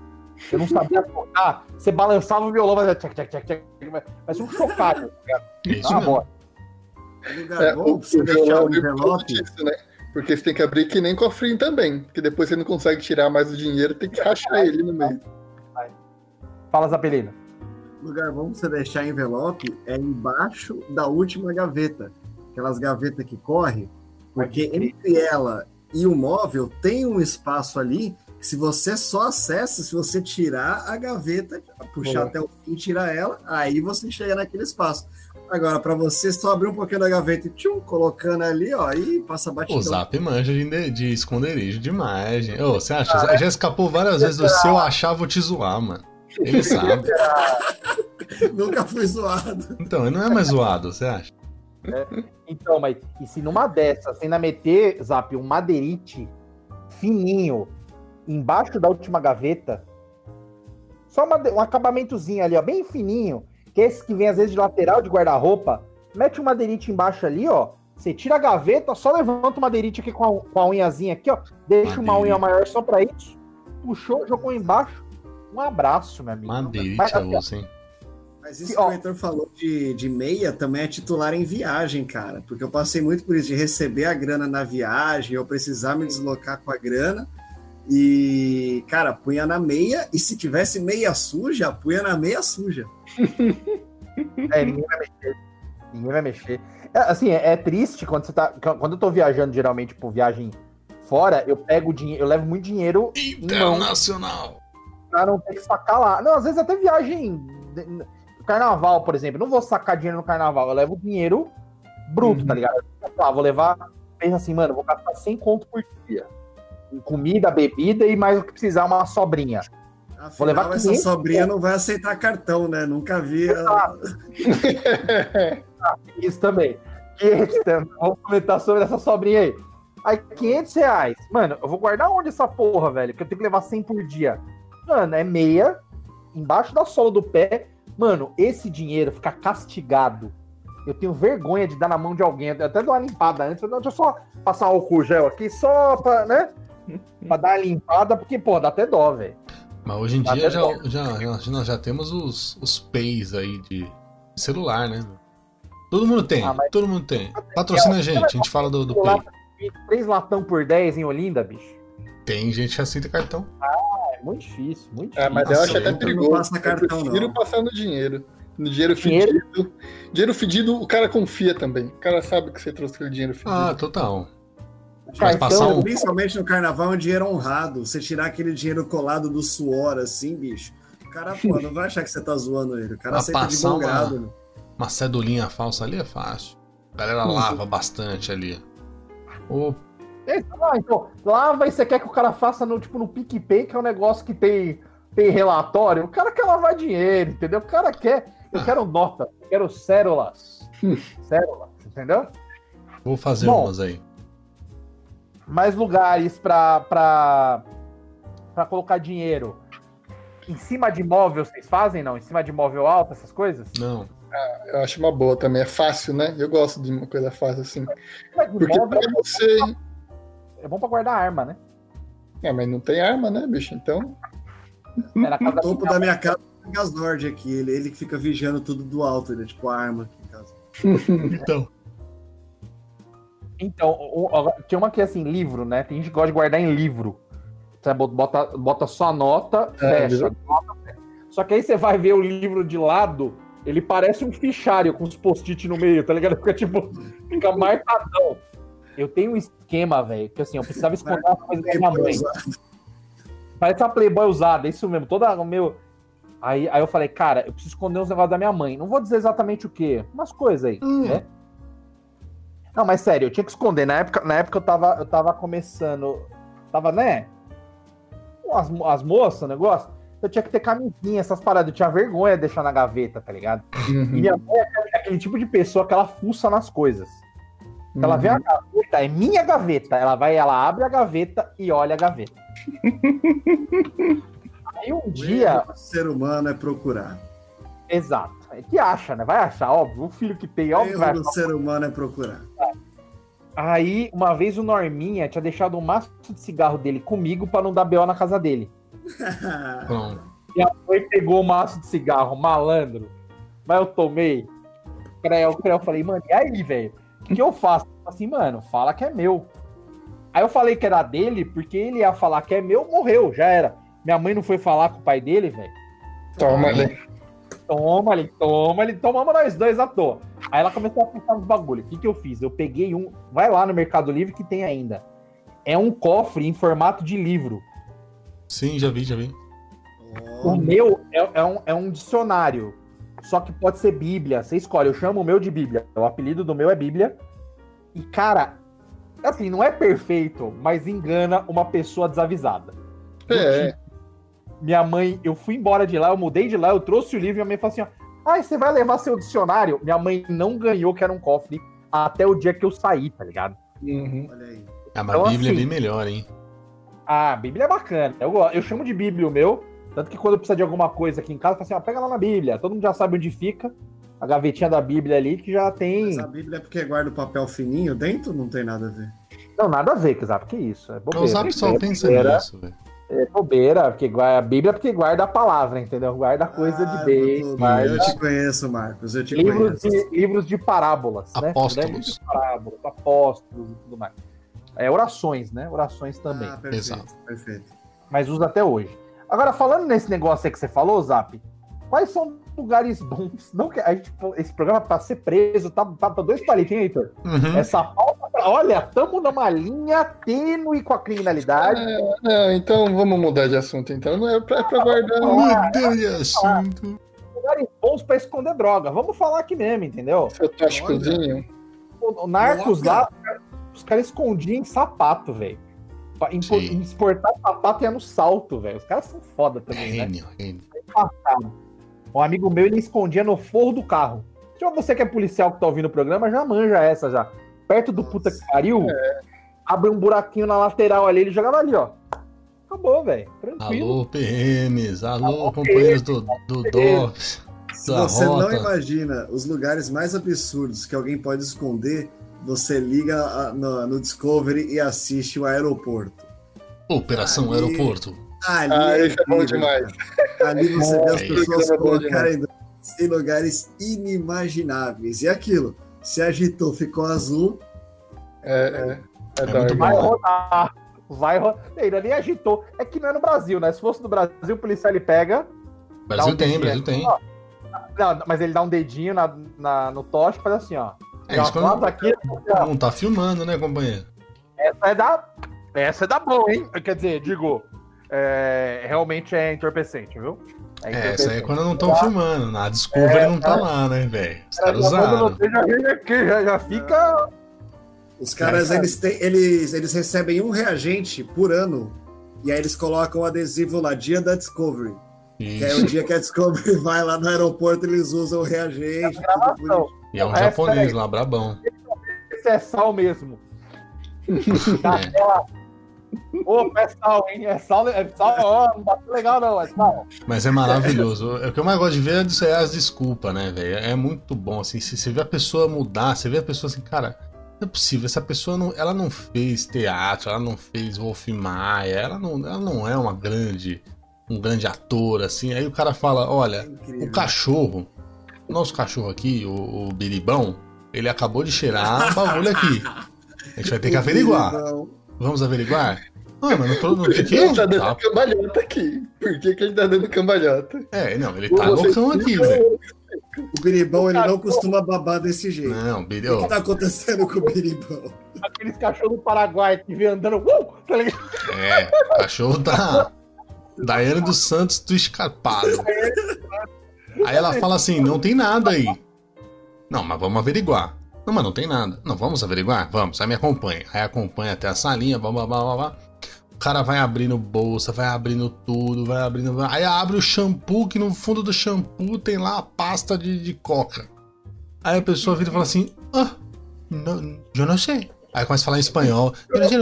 Eu não sabia tocar. Você balançava o violão, fazia tchac, tchac, tchac, tchac. Parece um chocalho. tá? É isso Ah, mesmo. É lugar bom o, o deixar violão o é envelope. disso, né? Porque você tem que abrir que nem cofrinho também. Porque depois você não consegue tirar mais o dinheiro, tem que rachar ele no meio. Fala, Zapelina. Lugar bom pra você deixar envelope é embaixo da última gaveta. Aquelas gavetas que correm. Porque entre ela e o móvel tem um espaço ali que se você só acessa, se você tirar a gaveta, puxar até o fim, tirar ela, aí você chega naquele espaço. Agora, para você só abrir um pouquinho da gaveta e tchum, colocando ali, ó, e passa batidão. O Zap manja de, de esconderijo demais, gente. Ô, você acha? Já escapou várias vezes do seu achar, vou te zoar, mano. Ele sabe. Nunca fui zoado. Então, ele não é mais zoado, você acha? Então, mas e se numa dessas, você ainda meter, Zap, um madeirite fininho embaixo da última gaveta, só uma- um acabamentozinho ali, ó, bem fininho, que é esse que vem às vezes de lateral de guarda-roupa, mete um madeirite embaixo ali, ó, você tira a gaveta, só levanta o madeirite aqui com a, com a unhazinha aqui, ó, deixa uma Madeirite. unha maior só pra isso, puxou, jogou embaixo, um abraço, meu amigo. Madeirite Mas, é assim? Mas isso que ó. o Heitor falou de, de meia também é titular em viagem, cara. Porque eu passei muito por isso, de receber a grana na viagem, eu precisar me deslocar com a grana. E, cara, punha na meia, e se tivesse meia suja, punha na meia suja. É, ninguém vai mexer. Ninguém vai mexer. É, assim, é, é triste quando você tá. Quando eu tô viajando, geralmente, por viagem fora, eu pego dinheiro, eu levo muito dinheiro Internacional. pra não ter que sacar lá. Não, às vezes até viagem. Carnaval, por exemplo. Não vou sacar dinheiro no carnaval, eu levo dinheiro bruto, Uhum. tá ligado? Ah, vou levar. Pensa assim, mano, vou gastar 100 conto por dia. Em comida, bebida e mais o que precisar, uma sobrinha. Afinal, Vou levar essa 500 sobrinha não vai aceitar cartão, né? Nunca vi. a- Isso também. 500 também. Vamos comentar sobre essa sobrinha aí. Aí, 500 reais. Mano, eu vou guardar onde essa porra, velho? Que eu tenho que levar 100 por dia. Mano, é meia, embaixo da sola do pé. Mano, esse dinheiro fica castigado. Eu tenho vergonha de dar na mão de alguém. Eu até dou uma limpada antes. Deixa eu só passar álcool gel aqui, só pra, né? Pra dar uma limpada, porque, pô, dá até dó, velho. Mas hoje em Tá dia já, já, já- nós já temos os, os pays aí de celular, né? Todo mundo tem, Ah, mas- todo mundo tem. Patrocina a gente, a gente fala do, do Pay. Três latão por 10 em Olinda, bicho. Tem gente que aceita cartão. É muito difícil, muito difícil. É, mas eu Nossa, acho até eu não perigoso. passo cartão, eu prefiro não. passar no dinheiro. No dinheiro Dinheiro? fedido. Dinheiro fedido, o cara confia também. O cara sabe que você trouxe aquele dinheiro fedido. Ah, total. Mas Cartão, passar um. Principalmente no carnaval é um dinheiro honrado. Você tirar aquele dinheiro colado do suor, assim, bicho. O cara, pô, não vai achar que você tá zoando ele. O cara aceita de passar bom uma- grado. né? Uma cedulinha falsa ali é fácil. A galera lava bastante ali. Ô, É, ah, então, lava e você quer que o cara faça no, tipo, no PicPay, que é um negócio que tem, tem relatório. O cara quer lavar dinheiro, entendeu? O cara quer. Eu Ah. quero nota, eu quero células. células, entendeu? vou fazer Bom. umas aí. Mais lugares pra, pra, pra colocar dinheiro. Em cima de imóvel vocês fazem, não? Em cima de imóvel alto, essas coisas? Não. Eu acho uma boa também. É fácil, né? Eu gosto de uma coisa fácil assim. Mas de Porque imóvel pra você. É bom pra guardar arma, né? É, mas não tem arma, né, bicho? Então. É na casa No topo da minha casa tem o Gasord aqui. Ele, ele que fica vigiando tudo do alto. Ele é tipo a arma aqui em casa. Então. Então, o- o- tinha uma que é assim, livro, né? Tem gente que gosta de guardar em livro. Você bota, bota só nota, É, fecha. nota, fecha. Só que aí você vai ver o livro de lado, ele parece um fichário com os post-it no meio, tá ligado? Fica tipo, fica marcadão. Eu tenho um esquema, velho, que assim, eu precisava esconder uma coisa da minha mãe. Parece uma Playboy usada, é isso mesmo. Toda o meu. Aí, aí eu falei, cara, eu preciso esconder uns negócios da minha mãe. Não vou dizer exatamente o quê, umas coisas aí, Hum. né? Não, mas sério, eu tinha que esconder. Na época, na época eu tava, eu tava começando. Tava, né? As, as moças, o negócio. Eu tinha que ter camisinha, essas paradas. Eu tinha vergonha de deixar na gaveta, tá ligado? E Uhum, minha mãe é aquele tipo de pessoa que ela fuça nas coisas. Se ela vê a gaveta, é minha gaveta. Ela vai, ela abre a gaveta e olha a gaveta. Aí um dia. O ser humano é procurar. Exato. É que acha, né? Vai achar, óbvio. O filho que tem, O óbvio, vai erro achar. do ser humano é procurar. Aí, uma vez o Norminha tinha deixado um maço de cigarro dele comigo pra não dar BO na casa dele. E a mãe pegou o maço de cigarro, malandro. Mas eu tomei. Creu, creu. Eu falei, mano, e aí, velho? O que, que eu faço? Assim, mano, fala que é meu. Aí eu falei que era dele, porque ele ia falar que é meu, morreu, já era. Minha mãe não foi falar com o pai dele, velho. Toma ali. Toma ali, toma ali, tomamos nós dois à toa. Aí ela começou a pensar nos bagulho. O que, que eu fiz? Eu peguei um. Vai lá no Mercado Livre que tem ainda. É um cofre em formato de livro. Sim, já vi, já vi. O meu é, é um, é um dicionário. Só que pode ser Bíblia. Você escolhe. Eu chamo o meu de Bíblia. O apelido do meu é Bíblia. E, cara, assim, não é perfeito, mas engana uma pessoa desavisada. É, Minha mãe, eu fui embora de lá, eu mudei de lá, eu trouxe o livro e minha mãe falou assim: ó, ai, você vai levar seu dicionário? Minha mãe não ganhou, que era um cofre, até o dia que eu saí, tá ligado? uhum. Olha aí. Ah, mas Então, a Bíblia é assim- bem melhor, hein? Ah, a Bíblia é bacana. Eu, eu chamo de Bíblia o meu. Tanto que quando eu precisar de alguma coisa aqui em casa, eu falo assim, ó, pega lá na Bíblia. Todo mundo já sabe onde fica. A gavetinha da Bíblia ali, que já tem. Mas a Bíblia é porque guarda o papel fininho dentro? Não tem nada a ver. Não, nada a ver, que sabe que isso. É O bobeira. Zap só é, pensa bobeira, nisso, velho. é bobeira, porque guarda, a Bíblia é porque guarda a palavra, entendeu? Guarda coisa Ah, de bem, guarda Eu te conheço, Marcos. Eu te livros conheço. de, livros de parábolas, né? Apóstolos. Livros de parábolas, apóstolos e tudo mais. É, orações, né? Orações também. Ah, perfeito, Exato. perfeito. mas usa até hoje. Agora, falando nesse negócio aí que você falou, Zap, quais são lugares bons? Não que a gente, esse programa pra ser preso, tá, tá, tá dois palitinhos, Heitor. Uhum. Essa pauta, olha, tamo numa linha tênue com a criminalidade. Não, então vamos mudar de assunto, então. Não é pra, é pra guardar. Mudei de assunto. Lugares bons pra esconder droga. Vamos falar aqui mesmo, entendeu? Seu tóxicozinho. O, o Narcos lá, os caras escondiam em sapato, velho. Exportar sapato ia no salto, velho. Os caras são foda também, né? Gênio, gênio. Um amigo meu, ele escondia no forro do carro. Tipo, você que é policial que tá ouvindo o programa, já manja essa já. Perto do puta que pariu, abre um buraquinho na lateral ali, ele jogava ali, ó. Acabou, velho. Tranquilo. Alô, PMs. Alô, Alô, companheiros do, do DOPS. Se você não rota. imagina os lugares mais absurdos que alguém pode esconder, você liga no, no Discovery e assiste o aeroporto. Operação Ali. Aeroporto. Ali, Ah, é é bom demais. Ali você vê as É, pessoas é colocarem em lugares inimagináveis. E aquilo, se agitou, ficou azul. É, é. É, É muito. Vai bom. rodar. Vai rodar. Ainda nem agitou. É que não é no Brasil, né? Se fosse no Brasil, o policial ele pega. Brasil um tem, dedinho Brasil tem. ó. Não, mas ele dá um dedinho na, na- no toque e faz assim, ó. É isso quando bota aqui, não tá filmando, né, companheiro? Essa é da. Essa é da boa, hein? Quer dizer, digo. é, realmente é entorpecente, viu? É, isso aí é quando não estão filmando. Na Discovery É, não tá é. lá, né, velho? Os Cara, caras já usaram. fica. Os caras, É. eles, têm, eles, eles recebem um reagente por ano. E aí eles colocam o adesivo lá, dia da Discovery. Que é o Isso. dia que a Discovery vai lá no aeroporto, eles usam o reagente. bonitinho. E é um resto, japonês lá, brabão. Esse é sal mesmo. Tá, É. Opa, é sal, hein? É sal, é sal, ó, não bateu legal não, é sal. Mas é maravilhoso. É O que eu mais gosto de ver é as desculpas, né, velho? É muito bom, assim. Se você vê a pessoa mudar, você vê a pessoa assim, cara, não é possível. Essa pessoa não, ela não fez teatro, ela não fez Wolf Maia, ela não, ela não é uma grande, um grande ator, assim. Aí o cara fala, É olha, incrível. o cachorro, nosso cachorro aqui, o, o Biribão, ele acabou de cheirar um bagulho aqui. A gente vai ter que averiguar. Vamos averiguar? Ah, mas não tô no Por que que? ele tá dando Tá- cambalhota aqui? Por que, que ele tá dando cambalhota? É, não, ele tá loucão aqui, velho. O biribão, ele não costuma babar desse jeito. Não, O que, Biribão. que tá acontecendo com o biribão? Aqueles cachorros do Paraguai que vem andando, uh, tá ligado? É, cachorro da Daiane dos Santos do Escarpado. Aí ela fala assim: não tem nada aí. Não, mas vamos averiguar. Não, mas não tem nada. Não, vamos averiguar? Vamos, aí me acompanha. Aí acompanha até a salinha, blá blá blá blá blá. O cara vai abrindo bolsa, vai abrindo tudo, vai abrindo. Aí abre o shampoo, que no fundo do shampoo tem lá a pasta de, de coca. Aí a pessoa vira e fala assim: Ah, não, eu não sei. Aí começa a falar em espanhol. Eu estou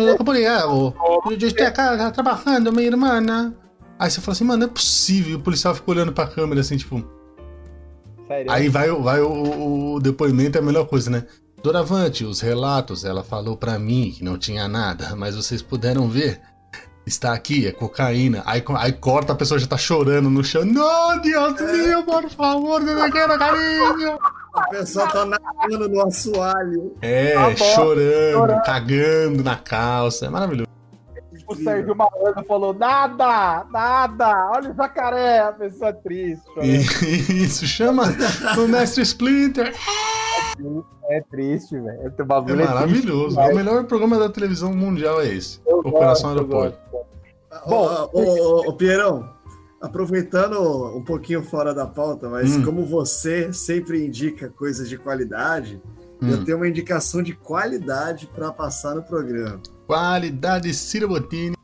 trabalhando, minha irmã. né?" Aí você fala assim, mano, não é possível. E o policial fica olhando pra câmera assim, tipo. Sério. Aí vai, o- vai o, o depoimento, é a melhor coisa, né? Doravante, os relatos, ela falou pra mim que não tinha nada, mas vocês puderam ver. Está aqui, é cocaína. Aí, aí corta, a pessoa já tá chorando no chão. Não, Deus meu, por favor, não quero carinho. A pessoa tá nadando no assoalho. É, Tá chorando, chorando. cagando na calça. É maravilhoso. O Sérgio Malandro falou, nada, nada, olha o jacaré, a pessoa triste. Isso, chama o mestre Splinter. É triste, velho. É bagulho é, maravilhoso. triste, o melhor programa da televisão mundial é esse. Eu Operação gosto, eu Aeroporto. Bom, ô, ô, ô, Pierão, aproveitando um pouquinho fora da pauta, mas Hum. como você sempre indica coisas de qualidade, eu Hum. tenho uma indicação de qualidade para passar no programa. Qualidade Ciro Bottini.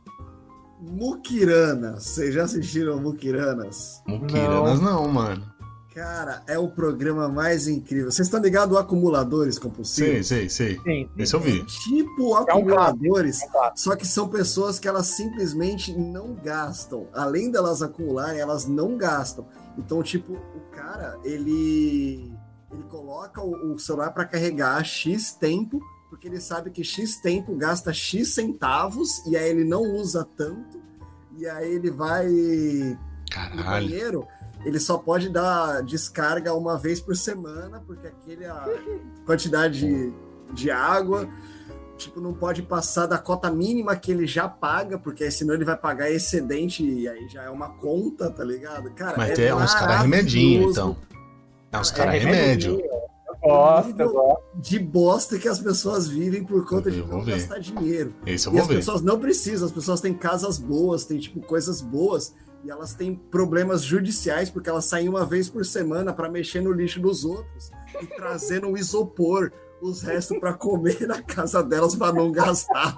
Mukiranas. Vocês já assistiram Mukiranas? Mukiranas não, mano. Cara, é o programa mais incrível. Vocês estão ligados a acumuladores Sei, compulsivos? sei, sei. Sim, sim. Esse eu vi. Tipo É um acumuladores, É um só que são pessoas que elas simplesmente não gastam. Além delas acumularem, elas não gastam. Então, tipo, o cara, ele ele coloca o, o celular para carregar X tempo, porque ele sabe que X tempo gasta X centavos e aí ele não usa tanto. E aí ele vai no Caralho. banheiro, ele só pode dar descarga uma vez por semana, porque aquele a quantidade de, de água, tipo, não pode passar da cota mínima que ele já paga, porque senão ele vai pagar excedente e aí já é uma conta, tá ligado? Cara, Mas é tem uns caras remedinho, então. É uns É caras remédio. Eu eu gosto. De bosta que as pessoas vivem por conta de Eu não ver. gastar dinheiro. Esse eu E vou as ver. pessoas não precisam, as pessoas têm casas boas, têm tipo coisas boas, e elas têm problemas judiciais porque elas saem uma vez por semana para mexer no lixo dos outros e trazendo um isopor, os restos para comer na casa delas para não gastar.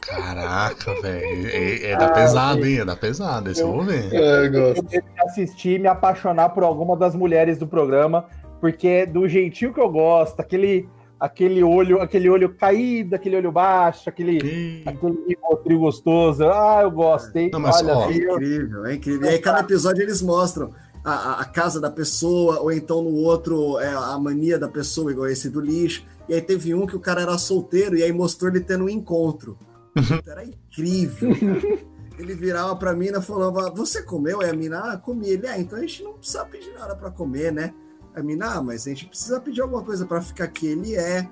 Caraca, velho. É, é da pesada, hein? É da pesada. Esse eu vou ver. É, eu gosto. Eu devo assistir e me apaixonar por alguma das mulheres do programa, porque é do jeitinho que eu gosto, aquele, aquele olho, aquele olho caído, aquele olho baixo, aquele, Ih, aquele gostoso. Ah, eu gostei. Não, mas, Olha, ó, É incrível, é incrível. E aí cada episódio eles mostram a, a- casa da pessoa, ou então no outro é a mania da pessoa, igual esse do lixo. E aí teve um que o cara era solteiro e aí mostrou ele tendo um encontro. Era incrível, cara. Ele virava pra mina e falava: Você comeu? Aí a mina, ah, comi. Ele, ah, então a gente não precisa pedir nada pra comer, né? A mina, ah, mas a gente precisa pedir alguma coisa pra ficar aqui. Ele é.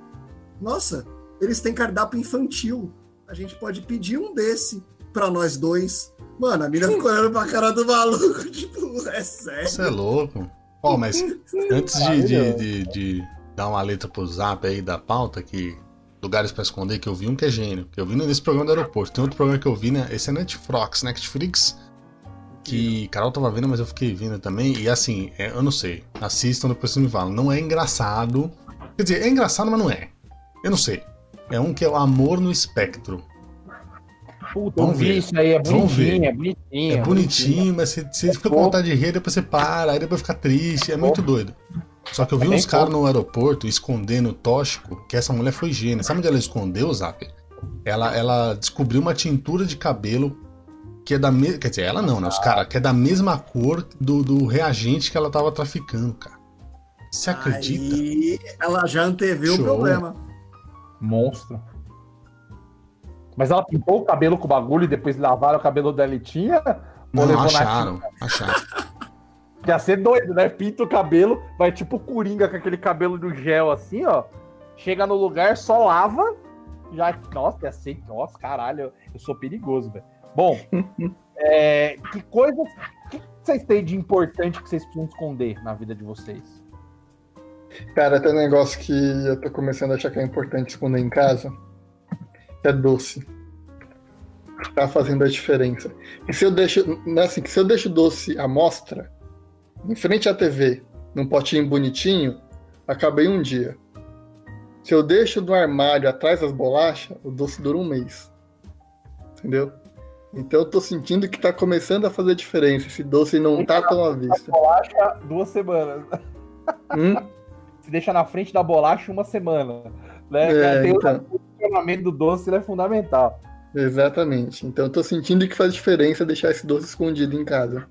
Nossa, eles têm cardápio infantil. A gente pode pedir um desse pra nós dois. Mano, a mina ficou olhando pra cara do maluco, tipo, é sério. Você é louco. Ó, mas antes de, de, de, de dar uma letra pro zap aí da pauta, que lugares pra esconder, que eu vi um que é gênio, que eu vi nesse programa do aeroporto. Tem outro programa que eu vi, né? Esse é Netflix, Netflix, que Carol tava vendo, mas eu fiquei vendo também. E assim, é, eu não sei. Assistam, depois vocês me falam. Não é engraçado. Quer dizer, é engraçado, mas não é. Eu não sei. É um que é o Amor no Espectro. Puta, Vamos ver. isso aí, é Vamos ver. bonitinho, é bonitinho. É bonitinho, mas você, você fica com vontade de rir, depois você para, aí depois fica triste. É muito doido. Só que eu vi É uns caras no aeroporto escondendo o tóxico, que essa mulher foi gênia. Sabe onde ela escondeu, Zap? Ela, ela descobriu uma tintura de cabelo que é da mesma. Quer dizer, ela não, né? Os caras, que é da mesma cor do, do reagente que ela tava traficando, cara. Você acredita? Aí ela já anteviu o Show. problema. Monstro. Mas ela pintou o cabelo com o bagulho e depois lavaram o cabelo dela e tinha? Não, levou na acharam, acharam. Ia ser doido, né? Pinta o cabelo, vai tipo coringa com aquele cabelo do gel assim, ó. Chega no lugar, só lava. Já. Nossa, ia ser. Nossa, caralho, eu sou perigoso, velho. Bom, é, que coisas. Que vocês têm de importante que vocês precisam esconder na vida de vocês? Cara, tem um negócio que eu tô começando a achar que é importante esconder em casa. É doce. Tá fazendo a diferença. E se eu deixo. é Assim, se eu deixo doce à mostra, em frente à TV, num potinho bonitinho, acabei um dia. Se eu deixo no armário atrás das bolachas, o doce dura um mês. Entendeu? Então eu tô sentindo que tá começando a fazer diferença. Esse doce não tá tão à vista. Bolacha, duas semanas. Hum? Se deixa na frente da bolacha uma semana. Né? É, Tem então. o funcionamento do doce é fundamental. Exatamente. Então eu tô sentindo que faz diferença deixar esse doce escondido em casa.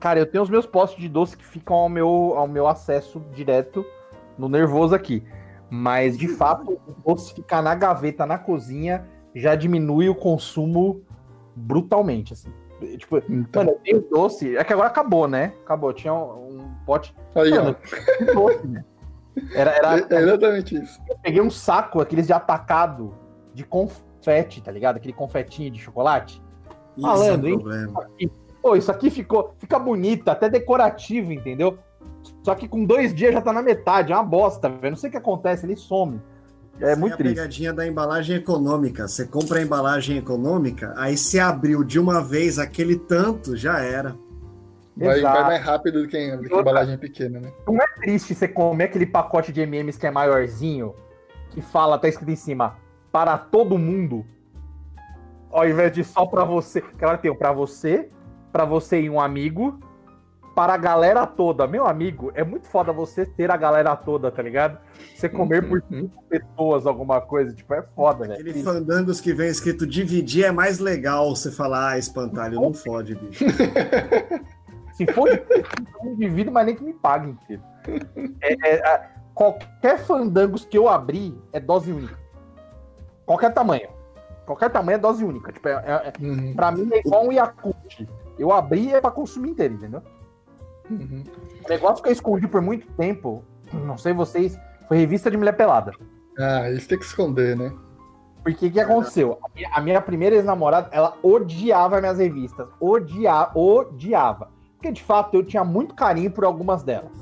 Cara, eu tenho os meus postos de doce que ficam ao meu, ao meu acesso direto no nervoso aqui. Mas, de fato, o doce ficar na gaveta, na cozinha, já diminui o consumo brutalmente, assim. Tipo, Então, mano, eu tenho doce... É que agora acabou, né? Acabou. Tinha um, um pote aí, ó. mano, de doce, né? Era, era, É, é exatamente isso. eu peguei um saco, aqueles de atacado, de confete, tá ligado? Aquele confetinho de chocolate. Isso Malandro, é hein? um problema. Pô, isso aqui ficou, fica bonito, até decorativo, entendeu? Só que com dois dias já tá na metade, é uma bosta, velho. Não sei o que acontece, ele some. É muito a triste. pegadinha da embalagem econômica. Você compra a embalagem econômica, aí se abriu de uma vez aquele tanto, já era. Vai, vai mais rápido do que, do que a embalagem pequena, né? Não é triste você comer aquele pacote de MMs que é maiorzinho, que fala, tá escrito em cima, para todo mundo, ao invés de só pra você. Que ela tem o pra você, pra você e um amigo, para a galera toda. Meu amigo, é muito foda você ter a galera toda, tá ligado? Você comer por cinco pessoas alguma coisa, tipo, é foda, velho. Aquele fandangos que vem escrito dividir é mais legal você falar, ah, espantalho, não fode, bicho. Se for não divido, mas nem que me paguem, filho. É, é, qualquer fandangos que eu abri é dose única. Qualquer tamanho. Qualquer tamanho é dose única. Tipo, é, é, é- Uhum, pra mim é igual um Yakult. Eu abri é pra consumir inteiro, entendeu? Uhum. O negócio que eu escondi por muito tempo, não sei vocês, foi revista de mulher pelada. Ah, isso tem que esconder, né? Porque o que aconteceu? A minha, a minha primeira ex-namorada, ela odiava minhas revistas. Odia, odiava. Porque, de fato, eu tinha muito carinho por algumas delas.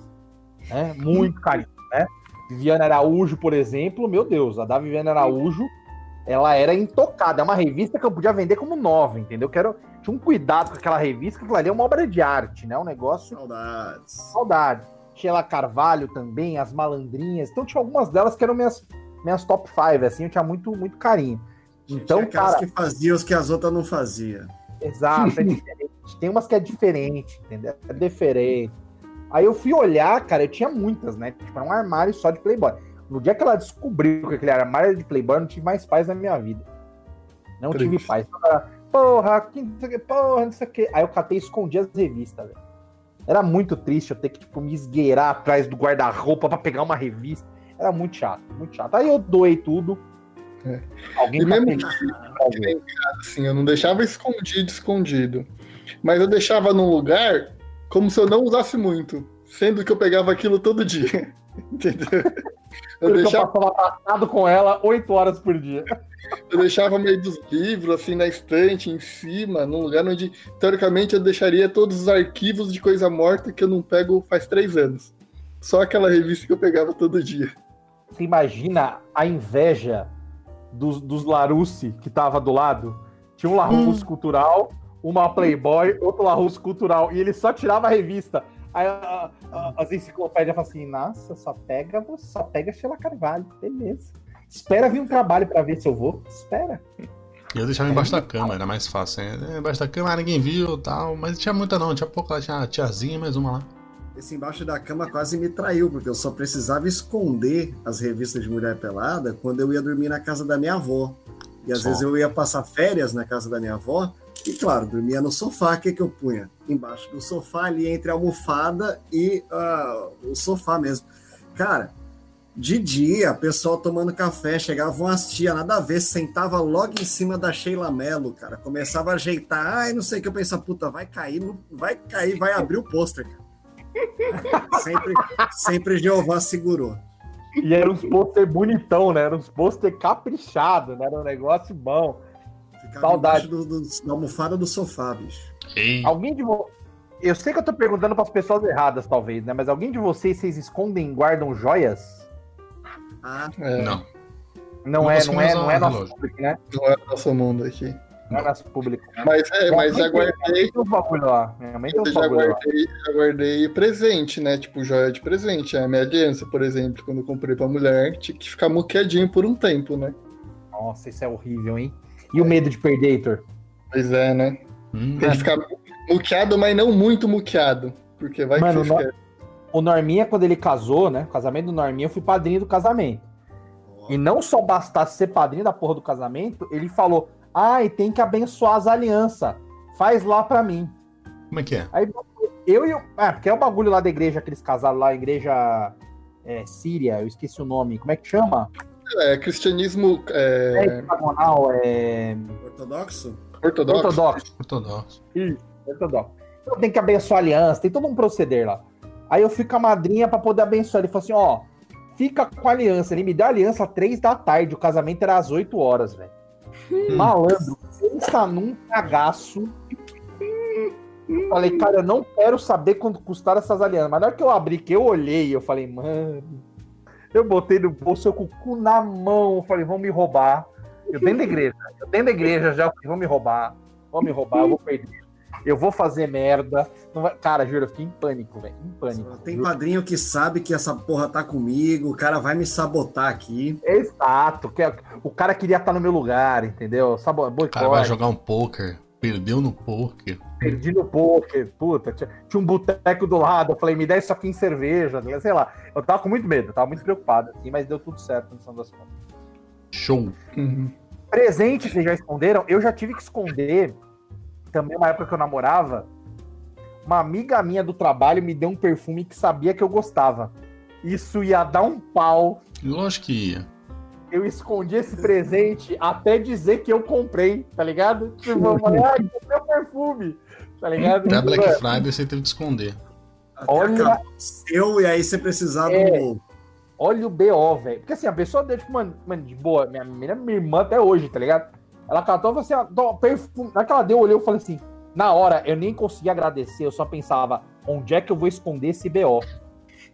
Né? Muito carinho, né? Viviane Araújo, por exemplo, meu Deus, a da Viviane Araújo, ela era intocada. É uma revista que eu podia vender como nova, entendeu? Eu Quero, tinha um cuidado com aquela revista, que aquilo ali é uma obra de arte, né? Um negócio Saudades. saudade. Sheila Carvalho também, as malandrinhas. Então tinha algumas delas que eram minhas, minhas top 5, assim, eu tinha muito, muito carinho. Então, Tinha aquelas cara, que faziam os que as outras não faziam. exato, é diferente. Tem umas que é diferente, entendeu? É diferente. Aí eu fui olhar, cara, eu tinha muitas, né? Tipo, era um armário só de Playboy. No dia que ela descobriu que aquele armário de Playboy, eu não tive mais paz na minha vida. Não tive Triste. paz. Ela, Porra, que não sei o que, porra, não sei o que. Aí eu catei e escondi as revistas, velho. Era muito triste eu ter que, tipo, me esgueirar atrás do guarda-roupa pra pegar uma revista. Era muito chato, muito chato. Aí eu doei tudo. Alguém E tá mesmo que assim, eu não deixava escondido, escondido. Mas eu deixava num lugar como se eu não usasse muito. Sendo que eu pegava aquilo todo dia. Entendeu? Eu Eu deixava, passava abraçado com ela oito horas por dia. eu deixava meio dos livros, assim, na estante, em cima, num lugar onde, teoricamente, eu deixaria todos os arquivos de coisa morta que eu não pego faz três anos. Só aquela revista que eu pegava todo dia. Você imagina a inveja dos, dos Larousse que tava do lado? Tinha um Larousse cultural, uma Playboy, outro Larousse cultural, e ele só tirava a revista. Aí a- a- as enciclopédias falam assim: nossa, só pega você, só pega Sheila Carvalho, beleza. Espera vir um trabalho pra ver se eu vou. Espera. E eu deixava embaixo da cama, era mais fácil. Né? Embaixo da cama ninguém viu tal, mas não tinha muita não, tinha pouco lá, tinha a tiazinha mais uma lá. Esse embaixo da cama quase me traiu, porque eu só precisava esconder as revistas de mulher pelada quando eu ia dormir na casa da minha avó. E às Só. vezes eu ia passar férias na casa da minha avó, e claro, dormia no sofá. O que, que eu punha? Embaixo do sofá, ali entre a almofada e ah, o sofá mesmo. Cara, de dia, pessoal tomando café, chegavam as tia, nada a ver, sentava logo em cima da Sheila Mello, cara. Começava a ajeitar, ai, não sei o que eu pensava, puta, vai cair, vai cair, vai abrir o pôster, cara. sempre, sempre Jeová segurou. E era uns pôster bonitão, né? Era uns pôster caprichado, né? Era um negócio bom. Ficava Saudade. do, do- da almofada do sofá, bicho. Ei, Alguém de vo... Eu sei que eu tô perguntando para as pessoas erradas, talvez, né? Mas alguém de vocês, vocês escondem e guardam joias? Ah, É, não. Não Não é, não é, não é nosso relógio. público, né? Não é nosso mundo aqui. Não é nosso público. Mas é, mas já guardei, Tem bagulho lá. Minha mãe tem eu uns já guardei, já guardei presente, né? Tipo, joia de presente. A minha aliança, por exemplo, quando eu comprei pra mulher, tinha que ficar muqueadinho por um tempo, né? Nossa, isso é horrível, hein? E o medo de perder, Heitor? Pois é, né? Hum, Tem que ficar muqueado, mas não muito muqueado. Porque vai Mano, que você. O Norminha, quando ele casou, né? O casamento do Norminha, eu fui padrinho do casamento. E não só bastasse ser padrinho da porra do casamento, ele falou: ai, tem que abençoar as alianças. Faz lá pra mim. Como é que é? Aí eu e o. Ah, porque é o bagulho lá da igreja, aqueles casados lá, igreja é, síria, eu esqueci o nome. Como é que chama? É, cristianismo É, é, hexagonal, é. ortodoxo? ortodoxo. Ortodoxo. Ortodoxo. Ortodoxo. Então tem que abençoar a aliança, tem todo um proceder lá. Aí eu fui com a madrinha pra poder abençoar. Ele falou assim: ó, fica com a aliança. Ele me deu a aliança às três da tarde, o casamento era às 8 horas, velho. Malandro, pensa num cagaço. Eu falei, cara, eu não quero saber quanto custaram essas alianças. Mas na hora que eu abri, que eu olhei, eu falei, mano. Eu botei no bolso, eu com o cu na mão. Eu falei, vão me roubar. Eu dentro da igreja. Eu dentro da igreja já, vão me roubar. Vão me roubar, eu vou perder. Eu vou fazer merda. Não vai- Cara, juro, eu fiquei em pânico, velho. Em pânico. Tem Juro. padrinho que sabe que essa porra tá comigo, o cara vai me sabotar aqui. Exato. que é- O cara queria estar no meu lugar, entendeu? Sabo... O cara vai Boicote. jogar um poker, perdeu no poker. Perdi no poker, puta. Tinha, tinha um boteco do lado. Eu falei, me dá isso aqui em cerveja. Sei lá. Eu tava com muito medo, tava muito preocupado, assim, mas deu tudo certo no final das contas. Show. Uhum. Presente que vocês já esconderam, eu já tive que esconder. Também uma época que eu namorava. Uma amiga minha do trabalho me deu um perfume que sabia que eu gostava. Isso ia dar um pau. Lógico que ia. Eu escondi esse presente até dizer que eu comprei, tá ligado? Tipo, eu falei, ah, comprei o perfume, tá ligado? Até a Black Friday você teve que esconder. Até Olha- seu e aí você precisava É. do. Olha o BO, velho. Porque assim, a pessoa deu, tipo, mano, mano, de boa, minha, minha, minha irmã até hoje, tá ligado? Ela catou e falou assim, perfume. Na que ela deu, eu olhei e falei assim, na hora, eu nem consegui agradecer, eu só pensava, onde é que eu vou esconder esse BO?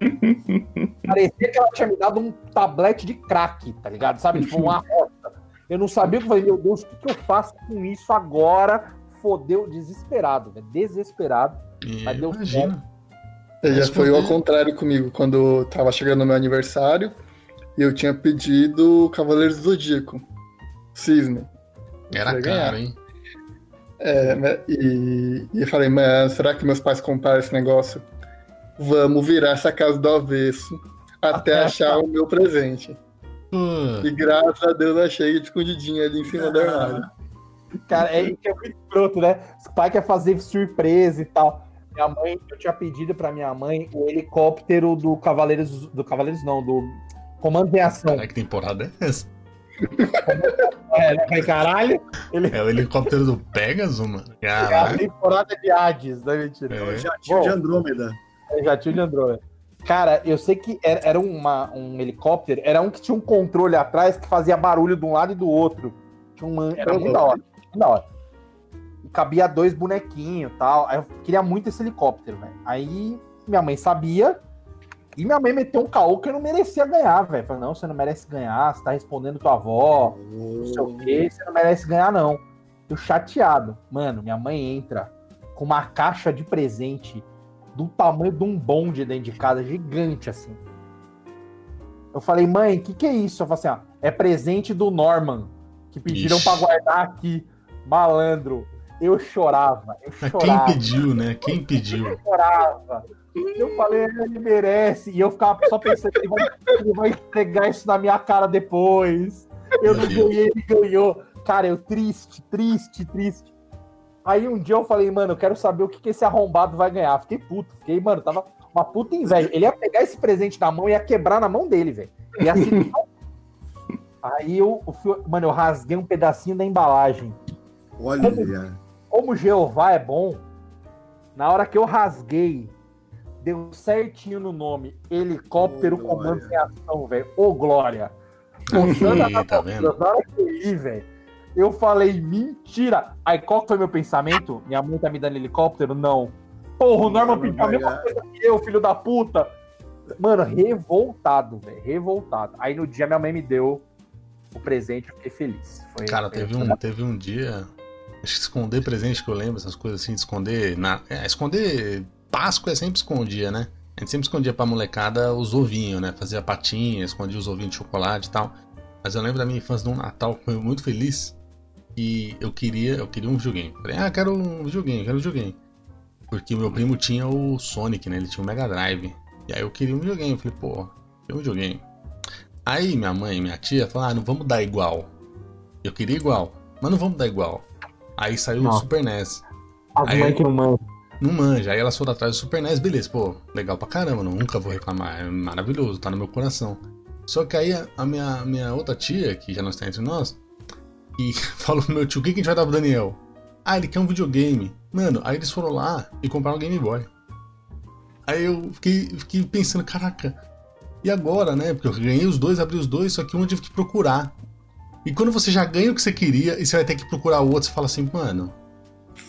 Parecia que ela tinha me dado um tablete de crack, tá ligado? Sabe? Tipo, uma rota. Eu não sabia o que eu falei, meu Deus, o que, que eu faço com isso agora? Fodeu, desesperado, velho. Desesperado. E, Mas deu imagina. É, Já Mas foi ao contrário comigo, quando tava chegando o meu aniversário e eu tinha pedido Cavaleiros do Zodíaco. Cisne. Era ganhar. caro, hein? É, né, e, e eu falei, mano, será que meus pais compraram esse negócio? Vamos virar essa casa do avesso até Até achar o meu presente. Pô, E graças a Deus achei escondidinho ali em cima do armário. Cara, é, que é muito escroto, né? Os pais querem fazer surpresa e tal. Minha mãe, eu tinha pedido pra minha mãe o helicóptero do Cavaleiros. Do Cavaleiros não, do Comando em Ação. Cara, que temporada é essa? É, né? Falei, caralho, ele É o helicóptero do Pegasus, mano. é a Caralho. temporada de Hades, não é mentira. É. O jatinho de. Andrômeda. É, Já tinha de Android. Cara, eu sei que era, era uma, um helicóptero, era um que tinha um controle atrás que fazia barulho de um lado e do outro. Tinha uma, era muito da hora. Muito da hora. E cabia dois bonequinhos e tal. Aí eu queria muito esse helicóptero, velho. Aí minha mãe sabia. E minha mãe meteu um caô que eu não merecia ganhar, velho. Falei, não, você não merece ganhar, você tá respondendo tua avó, não sei o quê, você não merece ganhar, não. Eu chateado. Mano, minha mãe entra com uma caixa de presente do tamanho de um bonde dentro de casa, gigante assim. Eu falei, mãe, o que, que é isso? Eu falei assim, ó, é presente do Norman, que pediram pra guardar aqui. Malandro. Eu chorava, eu Mas quem chorava, pediu, né? Quem pediu? eu chorava. Eu falei, ele merece. E eu ficava só pensando, ele vai, ele vai entregar isso na minha cara depois. Eu não Meu Deus. ganhei, ele ganhou. Cara, eu triste, triste, triste. Aí um dia eu falei, mano, eu quero saber o que, que esse arrombado vai ganhar. Fiquei puto, fiquei, mano, tava uma puta inveja. Ele ia pegar esse presente na mão e ia quebrar na mão dele, velho. Ia assim, Aí eu, eu fui- mano, eu rasguei um pedacinho da embalagem. Olha, Como o Jeová é bom, na hora que eu rasguei, deu certinho no nome. Helicóptero Ô, Comando Glória. em Ação, velho. Ô, Glória. Mostrando Ih, tá vendo? Na hora que eu li, velho, eu falei, mentira. Aí qual que foi meu pensamento? Minha mãe tá me dando helicóptero? Não. Porra, o Norman pediu a mesma coisa que eu, filho da puta. Mano, revoltado, velho. Revoltado. Aí no dia minha mãe me deu o presente, eu fiquei feliz. Foi, Cara, teve um, teve um dia. Acho que esconder presente que eu lembro, essas coisas assim, de esconder. Na, é, esconder. Páscoa é sempre escondia, né? A gente sempre escondia pra molecada os ovinhos, né? Fazia patinha, escondia os ovinhos de chocolate e tal. Mas eu lembro da minha infância num Natal, foi muito feliz. E eu queria, eu queria um videogame. Falei, ah, quero um videogame, quero um videogame. Porque meu primo tinha o Sonic, né? Ele tinha o Mega Drive. E aí eu queria um videogame. Eu falei, pô, queria um videogame. Aí minha mãe e minha tia falaram, ah, não vamos dar igual. Eu queria igual, mas não vamos dar igual. Aí saiu o Não. Super NES. As Aí- mães que não mandam. Não manja. Aí elas foram atrás do Super NES, beleza, pô, legal pra caramba, nunca vou reclamar, é maravilhoso, tá no meu coração. Só que aí a, a minha, minha outra tia, que já não está entre nós, e falou pro meu tio, o que, que a gente vai dar pro Daniel? Ah, ele quer um videogame. Mano, aí eles foram lá e compraram um Game Boy. Aí eu fiquei, fiquei pensando, caraca, e agora, né? Porque eu ganhei os dois, abri os dois, só que um eu tive que procurar. E quando você já ganha o que você queria e você vai ter que procurar o outro, você fala assim, mano.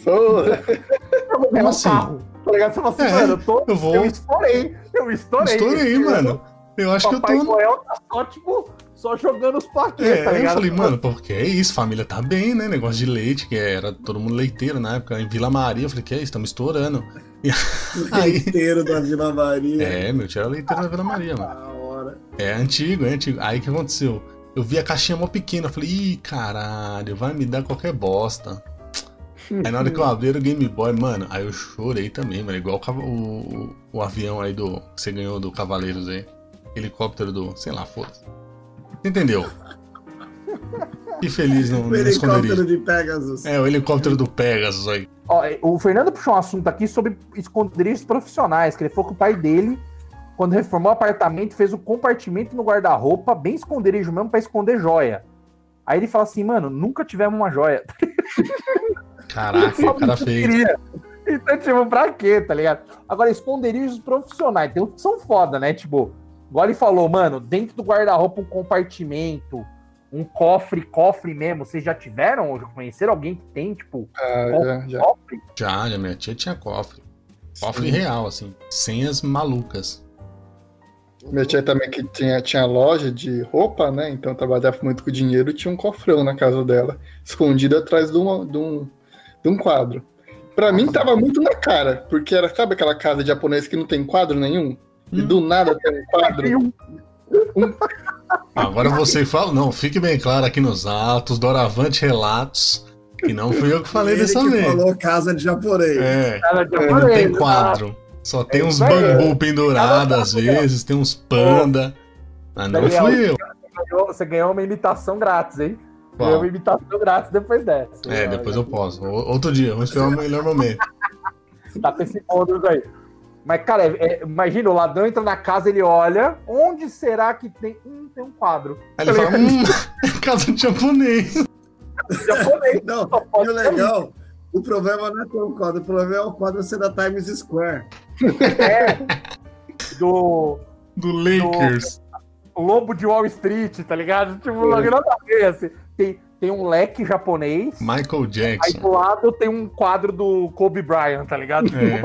Eu vou ganhar um assim? carro. Tá ligado? Você fala assim, É, mano, eu tô. eu vou. Eu estourei. Eu estourei. Estourei, mano. Eu acho que eu Papai tô. Noel tá só, tipo, só jogando os plaquetas, É, tá eu ligado? falei, mano, porque é isso, família tá bem, né? Negócio de leite, que era todo mundo leiteiro na época, em Vila Maria. Eu falei, que é isso, estamos estourando. E aí, Inteiro da Vila Maria. é, meu tio era leiteiro na Vila Maria, mano. Da hora. É antigo, é antigo. Aí o que aconteceu? Eu vi a caixinha mó pequena, eu falei, ih, caralho, vai me dar qualquer bosta. Aí na hora que eu abri o Game Boy, mano, aí eu chorei também, mano, igual o, o, o avião aí do que você ganhou do Cavaleiros aí. Helicóptero do, sei lá, foda-se. Você entendeu? Que feliz no, O no helicóptero esconderijo. de Pegasus. É, o helicóptero do Pegasus aí. Ó, o Fernando puxou um assunto aqui sobre esconderijos profissionais, que ele falou que o pai dele, quando reformou o apartamento, fez um compartimento no guarda-roupa, bem esconderijo mesmo, pra esconder joia. Aí ele fala assim, mano, nunca tivemos uma joia. Caraca, o cara fez. Queria. Então, tipo, pra quê, tá ligado? Agora, esconderijos profissionais, tem uns que são foda, né? Tipo, igual ele falou, mano, dentro do guarda-roupa um compartimento, um cofre, cofre mesmo. Vocês já tiveram ou já conheceram alguém que tem, tipo, Ah, já, já. cofre? Já, já, minha tia tinha cofre. Cofre real, assim. Senhas malucas. Minha tia também que tinha, tinha loja de roupa, né? Então trabalhava muito com dinheiro e tinha um cofrão na casa dela, escondido atrás de, uma- de um, de um quadro. Pra mim tava muito na cara, porque era, sabe aquela casa de japonês que não tem quadro nenhum? E do nada tem um quadro. um Agora você fala, não, fique bem claro aqui nos atos, doravante relatos, que não fui eu que falei Ele dessa que vez. falou casa de japonês. É, Cara de É, não japonês, tem quadro. Só tem É uns bambu pendurado às vezes, tem uns panda. Mas não Daniel, fui eu. Você ganhou- Você ganhou uma imitação grátis, hein? Qual? Ganhou uma imitação grátis depois dessa. É, depois eu posso. O- Outro dia, vamos esperar o melhor momento. Tá com esse bônus aí. Mas, cara, é- é- imagina, o ladrão entra na casa, ele olha, onde será que tem? Hum, tem um quadro. Aí ele fala, hum, casa de japonês. Japonês, Não, e pode o problema não é ter um quadro, o problema é o quadro ser da Times Square. do Do Lakers. Lobo de Wall Street, tá ligado? Tipo, não nada a ver, assim. Tem, tem um leque japonês, Michael aí Jackson. do lado tem um quadro do Kobe Bryant, tá ligado? Tipo, É.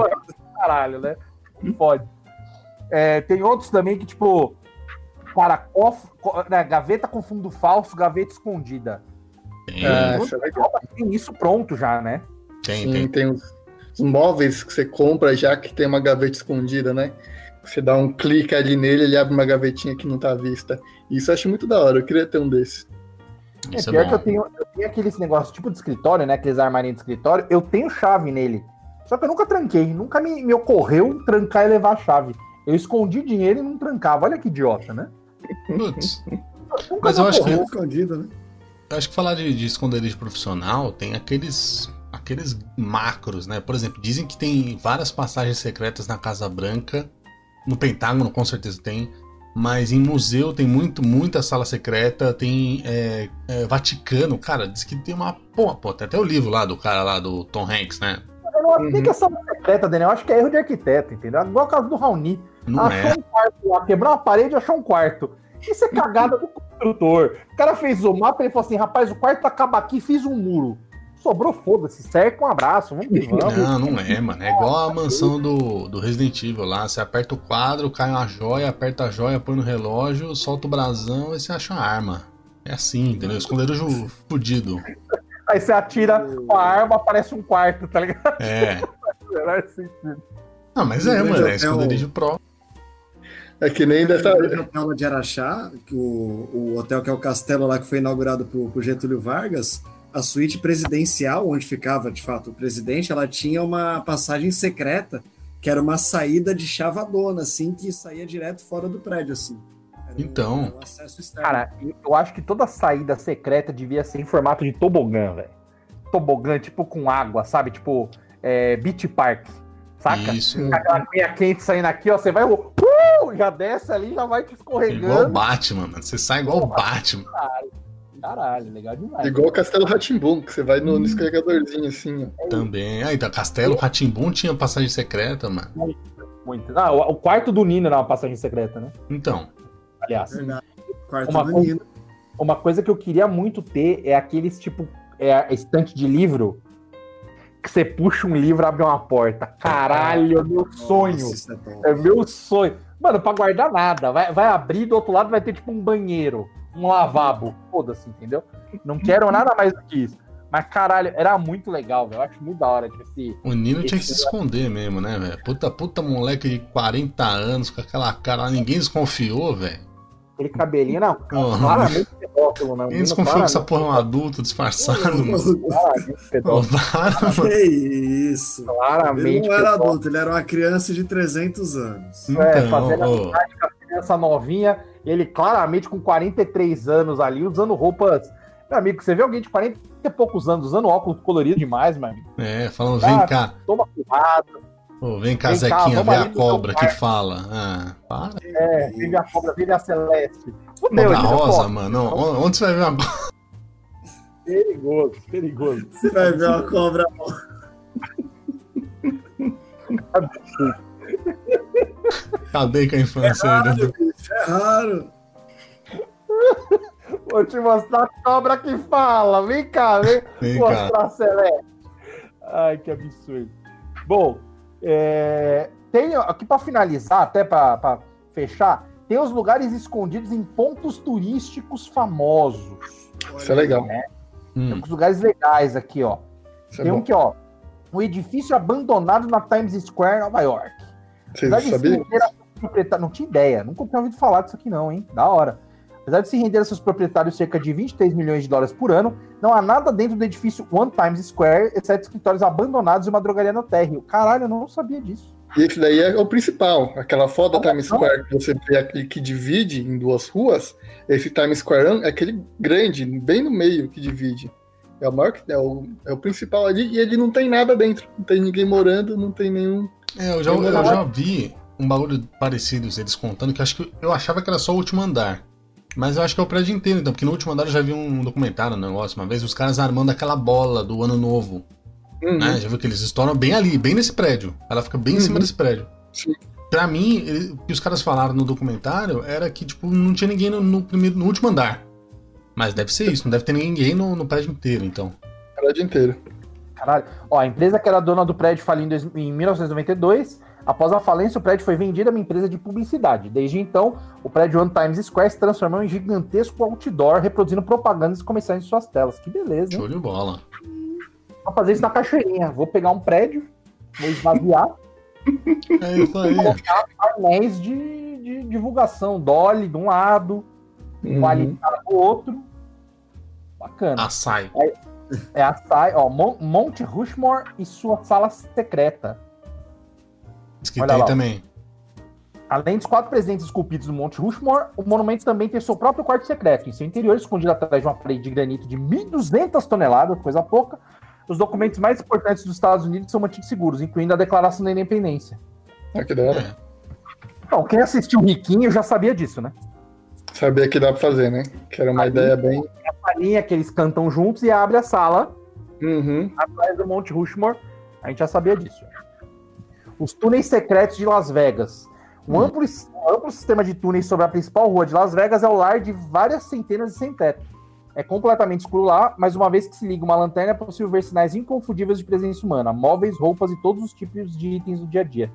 caralho, né? Pode. É, tem outros também que, tipo, cara, cof, co- né, gaveta com fundo falso, gaveta escondida. Tem, Ah, isso é legal. Tem isso pronto já, né? Tem, Sim, tem. tem os, os móveis que você compra já que tem uma gaveta escondida, né? Você dá um clique ali nele, ele abre uma gavetinha que não tá à vista. Isso eu acho muito da hora, eu queria ter um desse. É, Isso é pior que eu tenho, eu tenho aqueles negócios tipo de escritório, né? Aqueles armarinhos de escritório. Eu tenho chave nele. Só que eu nunca tranquei. Nunca me, me ocorreu trancar e levar a chave. Eu escondi dinheiro e não trancava. Olha que idiota, né? Putz, Nunca Mas eu acho que-. Escondido, né? eu acho que falar de, de esconderijo profissional tem aqueles aqueles macros, né? Por exemplo, dizem que tem várias passagens secretas na Casa Branca, no Pentágono com certeza tem, mas em museu tem muito, muita sala secreta, tem é, é, Vaticano, cara, diz que tem uma pô, pô, tem até o livro lá do cara lá do Tom Hanks, né? Eu não acho Uhum. que é sala secreta, Daniel. Eu acho que é erro de arquiteto, entendeu? Igual o caso do Raoni. Não achou é. um quarto lá, quebrou uma parede e achou um quarto. Isso é cagada do construtor. O cara fez o mapa e ele falou assim: rapaz, o quarto acaba aqui, fiz um muro. Sobrou, foda-se, cerca, um abraço, vamos que vamos. Não, não é, mano. É igual a mansão do, do Resident Evil lá. Você aperta o quadro, cai uma joia, aperta a joia, põe no relógio, solta o brasão e você acha uma arma. É assim, entendeu? Esconderijo fudido. Aí você atira com a arma, aparece um quarto, tá ligado? É. Não, mas é, No mano. É esconderijo pro. É que nem dessa. O hotel de Araxá, que o, o hotel que é o castelo lá que foi inaugurado por, por Getúlio Vargas, a suíte presidencial, onde ficava de fato o presidente, ela tinha uma passagem secreta, que era uma saída de chavadona, assim, que saía direto fora do prédio, assim. Era um- Então. um acesso externo. Cara, eu acho que toda saída secreta devia ser em formato de tobogã, velho. Tobogã, tipo com água, sabe? Tipo, é, Beach Park, saca? Isso. Aquela aguinha quente saindo aqui, ó, você vai, uh, já desce ali, já vai te Igual o escorregando. Batman, mano. Você sai igual o Batman. Caralho, legal demais. Igual o Castelo Ratimbum, que você vai no, no escorregadorzinho assim, ó. Também. Aí, da Castelo Ratimbum tinha passagem secreta, mano. Muito. Ah, o, o quarto do Nino era uma passagem secreta, né? Então. Aliás. Verdade. Quarto Uma do coisa- Nino. Uma coisa que eu queria muito ter é aqueles tipo é a estante de livro que você puxa um livro e abre uma porta. Caralho, é meu sonho. Nossa, é. É meu sonho. Mano, pra guardar nada. Vai, vai abrir do outro lado vai ter tipo um banheiro, um lavabo. Foda-se, entendeu? Não quero nada mais do que isso. Mas caralho, era muito legal, velho. Eu acho muito da hora, tipo assim. O Nino tinha que se Esse- esconder mesmo, né, velho? Puta, puta moleque de 40 anos com aquela cara lá, ninguém desconfiou, velho. Aquele cabelinho, não. Uhum. Claramente pedófilo, né? Ninguém desconfiou que essa porra é um adulto disfarçado, mano. Claramente pedófilo. Que isso. Ele Claramente não era pedófilo. adulto, ele era uma criança de 300 anos. É, Então, fazendo ô, amizade com a criança novinha, ele claramente com 43 anos ali, usando roupas. Meu amigo, você vê alguém de 40 e poucos anos usando óculos colorido demais, meu amigo. É, falando, vem Ah, cá, Toma cuidado. vem cá, Vem cá, Zequinha, vamos vê a cobra que fala. Ah, para. É, vive a cobra, vive a celeste. Fudeu, Cobra rosa, mano. Onde onde você vai ver uma Perigoso, perigoso. Você vai ver uma cobra. Cadê com a infância ainda? É raro. Vou te mostrar a cobra que fala. Vem cá, vem Vem cá. mostrar a celeste. Ai, que absurdo. Bom, é, tem aqui para finalizar, até para fechar, tem os lugares escondidos em pontos turísticos famosos. Isso é legal. Hum, Tem uns lugares legais aqui, ó. Isso é Tem um bom. que, ó, um edifício abandonado na Times Square, Nova York. Vocês de proprietários- Não tinha ideia, nunca tinha ouvido falar disso aqui, não, hein? Da hora. Apesar de se render a seus proprietários cerca de 23 milhões de dólares por ano, não há nada dentro do edifício One Times Square, exceto escritórios abandonados e uma drogaria no térreo. Caralho, eu não sabia disso. E esse daí é o principal. Aquela foto da Times Square que você vê aqui que divide em duas ruas. Esse Times Square é aquele grande, bem no meio que divide. É o maior, é o, é o principal ali, e ele não tem nada dentro. Não tem ninguém morando, não tem nenhum. É, eu já, eu já vi um bagulho parecido, eles contando, que eu acho que eu achava que era só o último andar. Mas eu acho que é o prédio inteiro, então, porque no último andar eu já vi um documentário, um negócio, uma vez, os caras armando aquela bola do ano novo. Uhum. Né? Já viu que eles estouram bem ali, bem nesse prédio. Ela fica bem em cima Uhum. desse prédio. Sim. Pra mim, ele- o que os caras falaram no documentário era que, tipo, não tinha ninguém no, no primeiro, no último andar. Mas deve ser isso, não deve ter ninguém no, no prédio inteiro, então. O prédio inteiro. Caralho. Ó, a empresa que era dona do prédio faliu em, dois- em 1992. Após a falência, o prédio foi vendido a uma empresa de publicidade. Desde então, o prédio One Times Square se transformou em gigantesco outdoor, reproduzindo propagandas e comerciais em suas telas. Que beleza, hein? Show de bola. Vou fazer isso na cachoeirinha. Vou pegar um prédio, vou esvaziar, É isso aí. painéis de, de divulgação. Dolly de um lado, um Uhum. alimentar do outro. Bacana. Açaí. É a sai, ó, Mon- Monte Rushmore e sua sala secreta. Olha tem lá. também. Além dos quatro presentes esculpidos no Monte Rushmore, o monumento também tem seu próprio quarto secreto. Em seu interior, escondido atrás de uma parede de granito de 1.200 toneladas, coisa pouca, os documentos mais importantes dos Estados Unidos são mantidos seguros, incluindo a Declaração da Independência. Ah, que da hora. Então, quem assistiu Riquinho já sabia disso, né? Sabia que dá pra fazer, né? Que era uma Aí- ideia bem. A linha que eles cantam juntos e abre a sala Uhum. atrás do Monte Rushmore. A gente já sabia disso. Os túneis secretos de Las Vegas. Um Hum. amplo, amplo sistema de túneis sobre a principal rua de Las Vegas é o lar de várias centenas de sem-teto. É completamente escuro lá, mas uma vez que se liga uma lanterna, é possível ver sinais inconfundíveis de presença humana, móveis, roupas e todos os tipos de itens do dia a dia.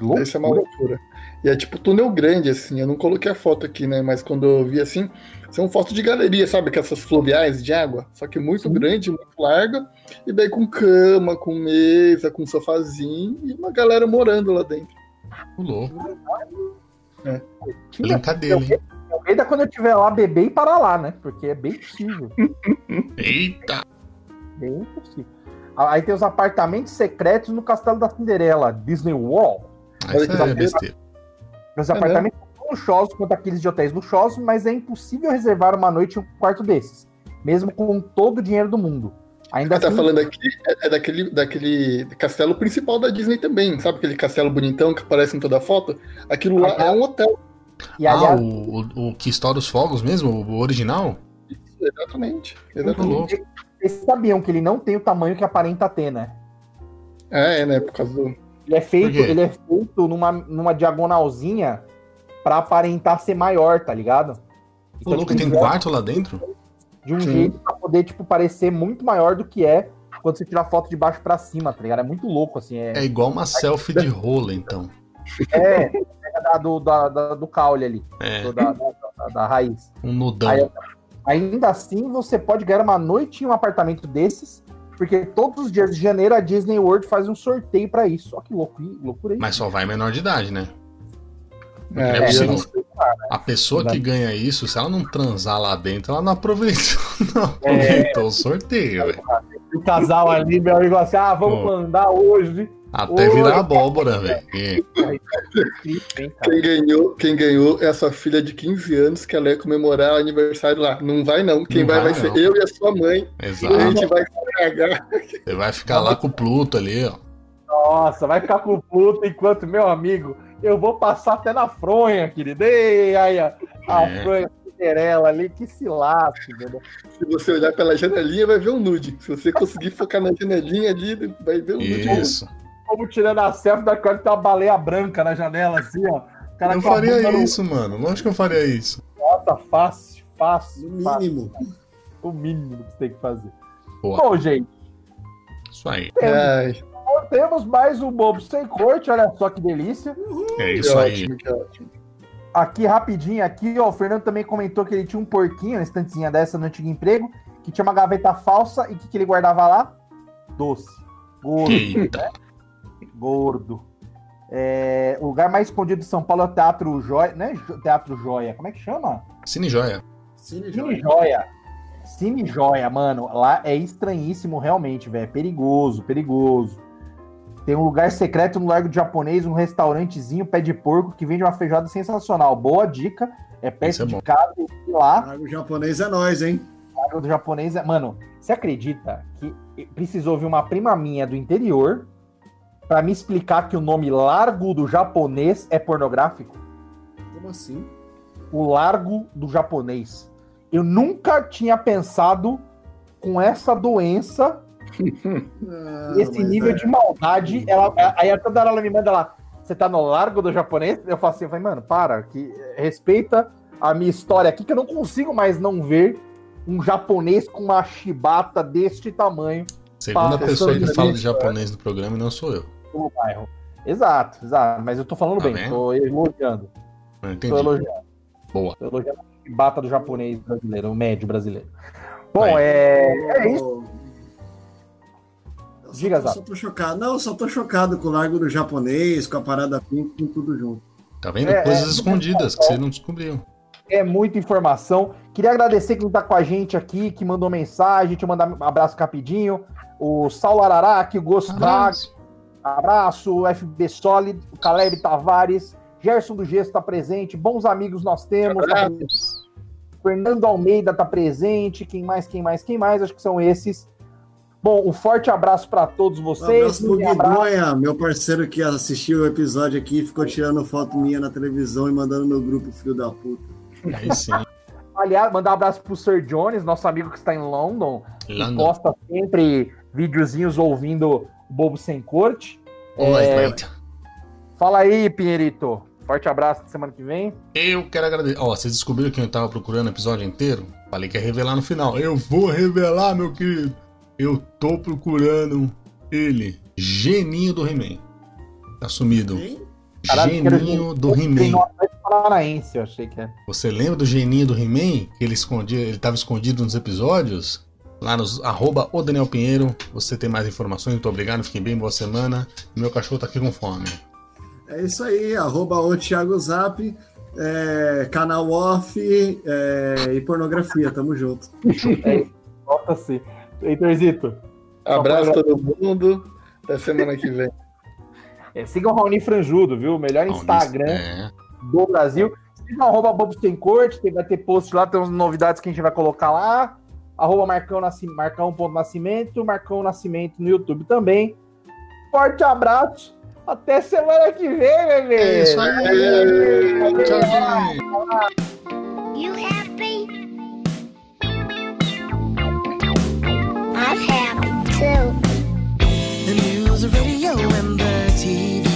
Que loucura. Isso é uma loucura. E é tipo túnel grande, assim. Eu não coloquei a foto aqui, né? Mas quando eu vi assim, são fotos de galeria, sabe? Com essas fluviais de água. Só que muito Sim. grande, muito larga. E daí com cama, com mesa, com sofazinho. E uma galera morando lá dentro. O louco. Tinha- Brincadeira, hein? Eu ainda quando eu estiver lá beber e parar lá, né? Porque é bem possível. Eita! Bem possível. Aí tem os apartamentos secretos no Castelo da Cinderela, Disney World. Que é besteira. Os É apartamentos são tão luxuosos quanto aqueles de hotéis luxuosos, mas é impossível reservar uma noite em um quarto desses, mesmo com todo o dinheiro do mundo. Ainda tá assim, falando aqui é, é daquele, daquele castelo principal da Disney também. Sabe aquele castelo bonitão que aparece em toda a foto? Aquilo lá é um hotel. e Ah, aliás, o, o, o que estoura os fogos mesmo? O original? Exatamente. Exatamente. vocês sabiam que ele não tem o tamanho que aparenta ter, né? É, é, né? Por causa do. Ele é feito, ele é feito numa, numa diagonalzinha pra aparentar ser maior, tá ligado? O louco tipo, tem ele quarto lá dentro? de um Sim. jeito pra poder, tipo, parecer muito maior do que é quando você tira a foto de baixo pra cima, tá ligado? É muito louco, assim. É, É igual uma selfie de rola, então. é, é da- do, da, da- do caule ali, É, do- da, da, da- da raiz. um nudão. Aí, ainda assim, você pode ganhar uma noite em um apartamento desses, porque todos os dias de janeiro a Disney World faz um sorteio pra isso. Ó, que louco, loucura aí. Mas só vai menor de idade, né? É, É possível. não sei. A pessoa que ganha isso, se ela não transar lá dentro, ela não aproveitou, não É. aproveitou o sorteio, velho. O casal ali, meu amigo, assim, ah, vamos Pô. mandar hoje. Até Oi. virar abóbora, velho. E- cara? Quem ganhou, quem ganhou é a sua filha de 15 anos, que ela ia comemorar o aniversário lá. Não vai, não. Quem Não vai, vai, vai ser eu e a sua mãe. A Exato. gente vai Você vai ficar lá com o Pluto ali, ó. Nossa, vai ficar com o Pluto enquanto, meu amigo, eu vou passar até na fronha, querido. Ei, aí, ó, a É. fronha Cinderela ali, que se lasque, entendeu? Se você olhar pela janelinha, vai ver um nude. Se você conseguir focar na janelinha ali, vai ver um nude. Isso. Como tirando a selfie da qual tem uma baleia branca na janela, assim, ó. Cara Eu a faria bunda no- isso, mano. Lógico que eu faria isso. Nossa, fácil, fácil. No fácil. mínimo. O mínimo que você tem que fazer. Boa. Bom, gente, Isso aí. Ai, temos mais um Bobo Sem Corte, olha só que delícia. É que isso aí. ótimo, que ótimo. Aqui, rapidinho, aqui, ó, o Fernando também comentou que ele tinha um porquinho, uma estantezinha dessa no antigo emprego, que tinha uma gaveta falsa e o que, que ele guardava lá? Doce. Gordo, Eita. gordo. É, o lugar mais escondido de São Paulo é o Teatro Joia, né? Teatro Joia, como é que chama? Cine Joia. Cine Cine Joia. Cine Joia, mano. Lá é estranhíssimo, realmente, velho. É perigoso, perigoso. Tem um lugar secreto no Largo de Japonês, um restaurantezinho pé de porco que vende uma feijoada sensacional. Boa dica. É perto é de bom. casa e lá. Ah, O japonês é nós, hein? Largo do japonês é. Mano, você acredita que precisou vir uma prima minha do interior pra me explicar que o nome Largo do japonês é pornográfico? Como assim? O Largo do japonês. Eu nunca tinha pensado com essa doença, Ah, esse nível é- de maldade. Ela, aí toda hora ela me manda lá. Você tá no Largo do japonês? Eu falo assim, eu falei, mano, para, que respeita a minha história aqui, que eu não consigo mais não ver um japonês com uma chibata deste tamanho Segunda pessoa que fala de de- japonês no programa não sou eu. no bairro. Exato, exato. Mas eu tô falando Tá bem, vendo? tô elogiando. Não Tô entendi. elogiando. Boa. Tô elogiando a chibata do japonês brasileiro, o médio brasileiro. Bom, é, é isso. Eu só Diga, tô- só tô chocado. Não, só tô chocado com o Largo do Japonês, com a parada pink, com tudo junto. Tá vendo? É, Coisas é, escondidas que você não descobriu. É muita informação. Queria agradecer quem tá com a gente aqui, que mandou mensagem. Deixa eu mandar um abraço rapidinho. O Saulo Araraque, o Gosto Abraço. Abraço, o FB Solid, o Caleb Tavares, Gerson do Gesso tá presente, bons amigos nós temos. tá. Fernando Almeida tá presente, quem mais, quem mais, quem mais? Acho que são esses. Bom, um forte abraço para todos Um vocês. abraço pro Um abraço. Guidonha, meu parceiro que assistiu o episódio aqui, ficou tirando foto minha na televisão e mandando no grupo, filho da puta. Aí sim. Aliás, mandar um abraço pro Sir Jones, nosso amigo que está em London, que London. posta sempre videozinhos ouvindo Bobo Sem Corte. Oi, É. Fala aí, Pinheirito. Forte abraço semana que vem. Eu quero agradecer. Ó, vocês descobriram que eu tava procurando o episódio inteiro? Falei que ia revelar no final. Eu vou revelar, meu querido. Eu tô procurando ele. Geninho do He-Man. Tá sumido. Quem? Geninho do Tem He-Man. Paranaense, eu achei que era. Você lembra do geninho do He-Man? Que ele escondia, ele tava escondido nos episódios? Lá nos arroba o Daniel Pinheiro. Você tem mais informações, muito obrigado. Fiquem bem, boa semana. Meu cachorro tá aqui com fome. É isso aí, arroba o Thiago Zap, é, canal off é, e pornografia, tamo junto. Volta-se. Heitorzito. Abraço a todo mundo. Até semana que vem. É, sigam o Raoni Franjudo, viu? O melhor Instagram É. do Brasil. Sigam arroba Bobo Sem Corte, tem- vai ter post lá, tem umas novidades que a gente vai colocar lá. Arroba Marcão, Marcão Nascimento, Marcão Nascimento no YouTube também. Forte abraço. Até semana que vem, bebê. É isso aí. Tchau, tchau. You happy? I'm happy too. The news, the radio, and the TV.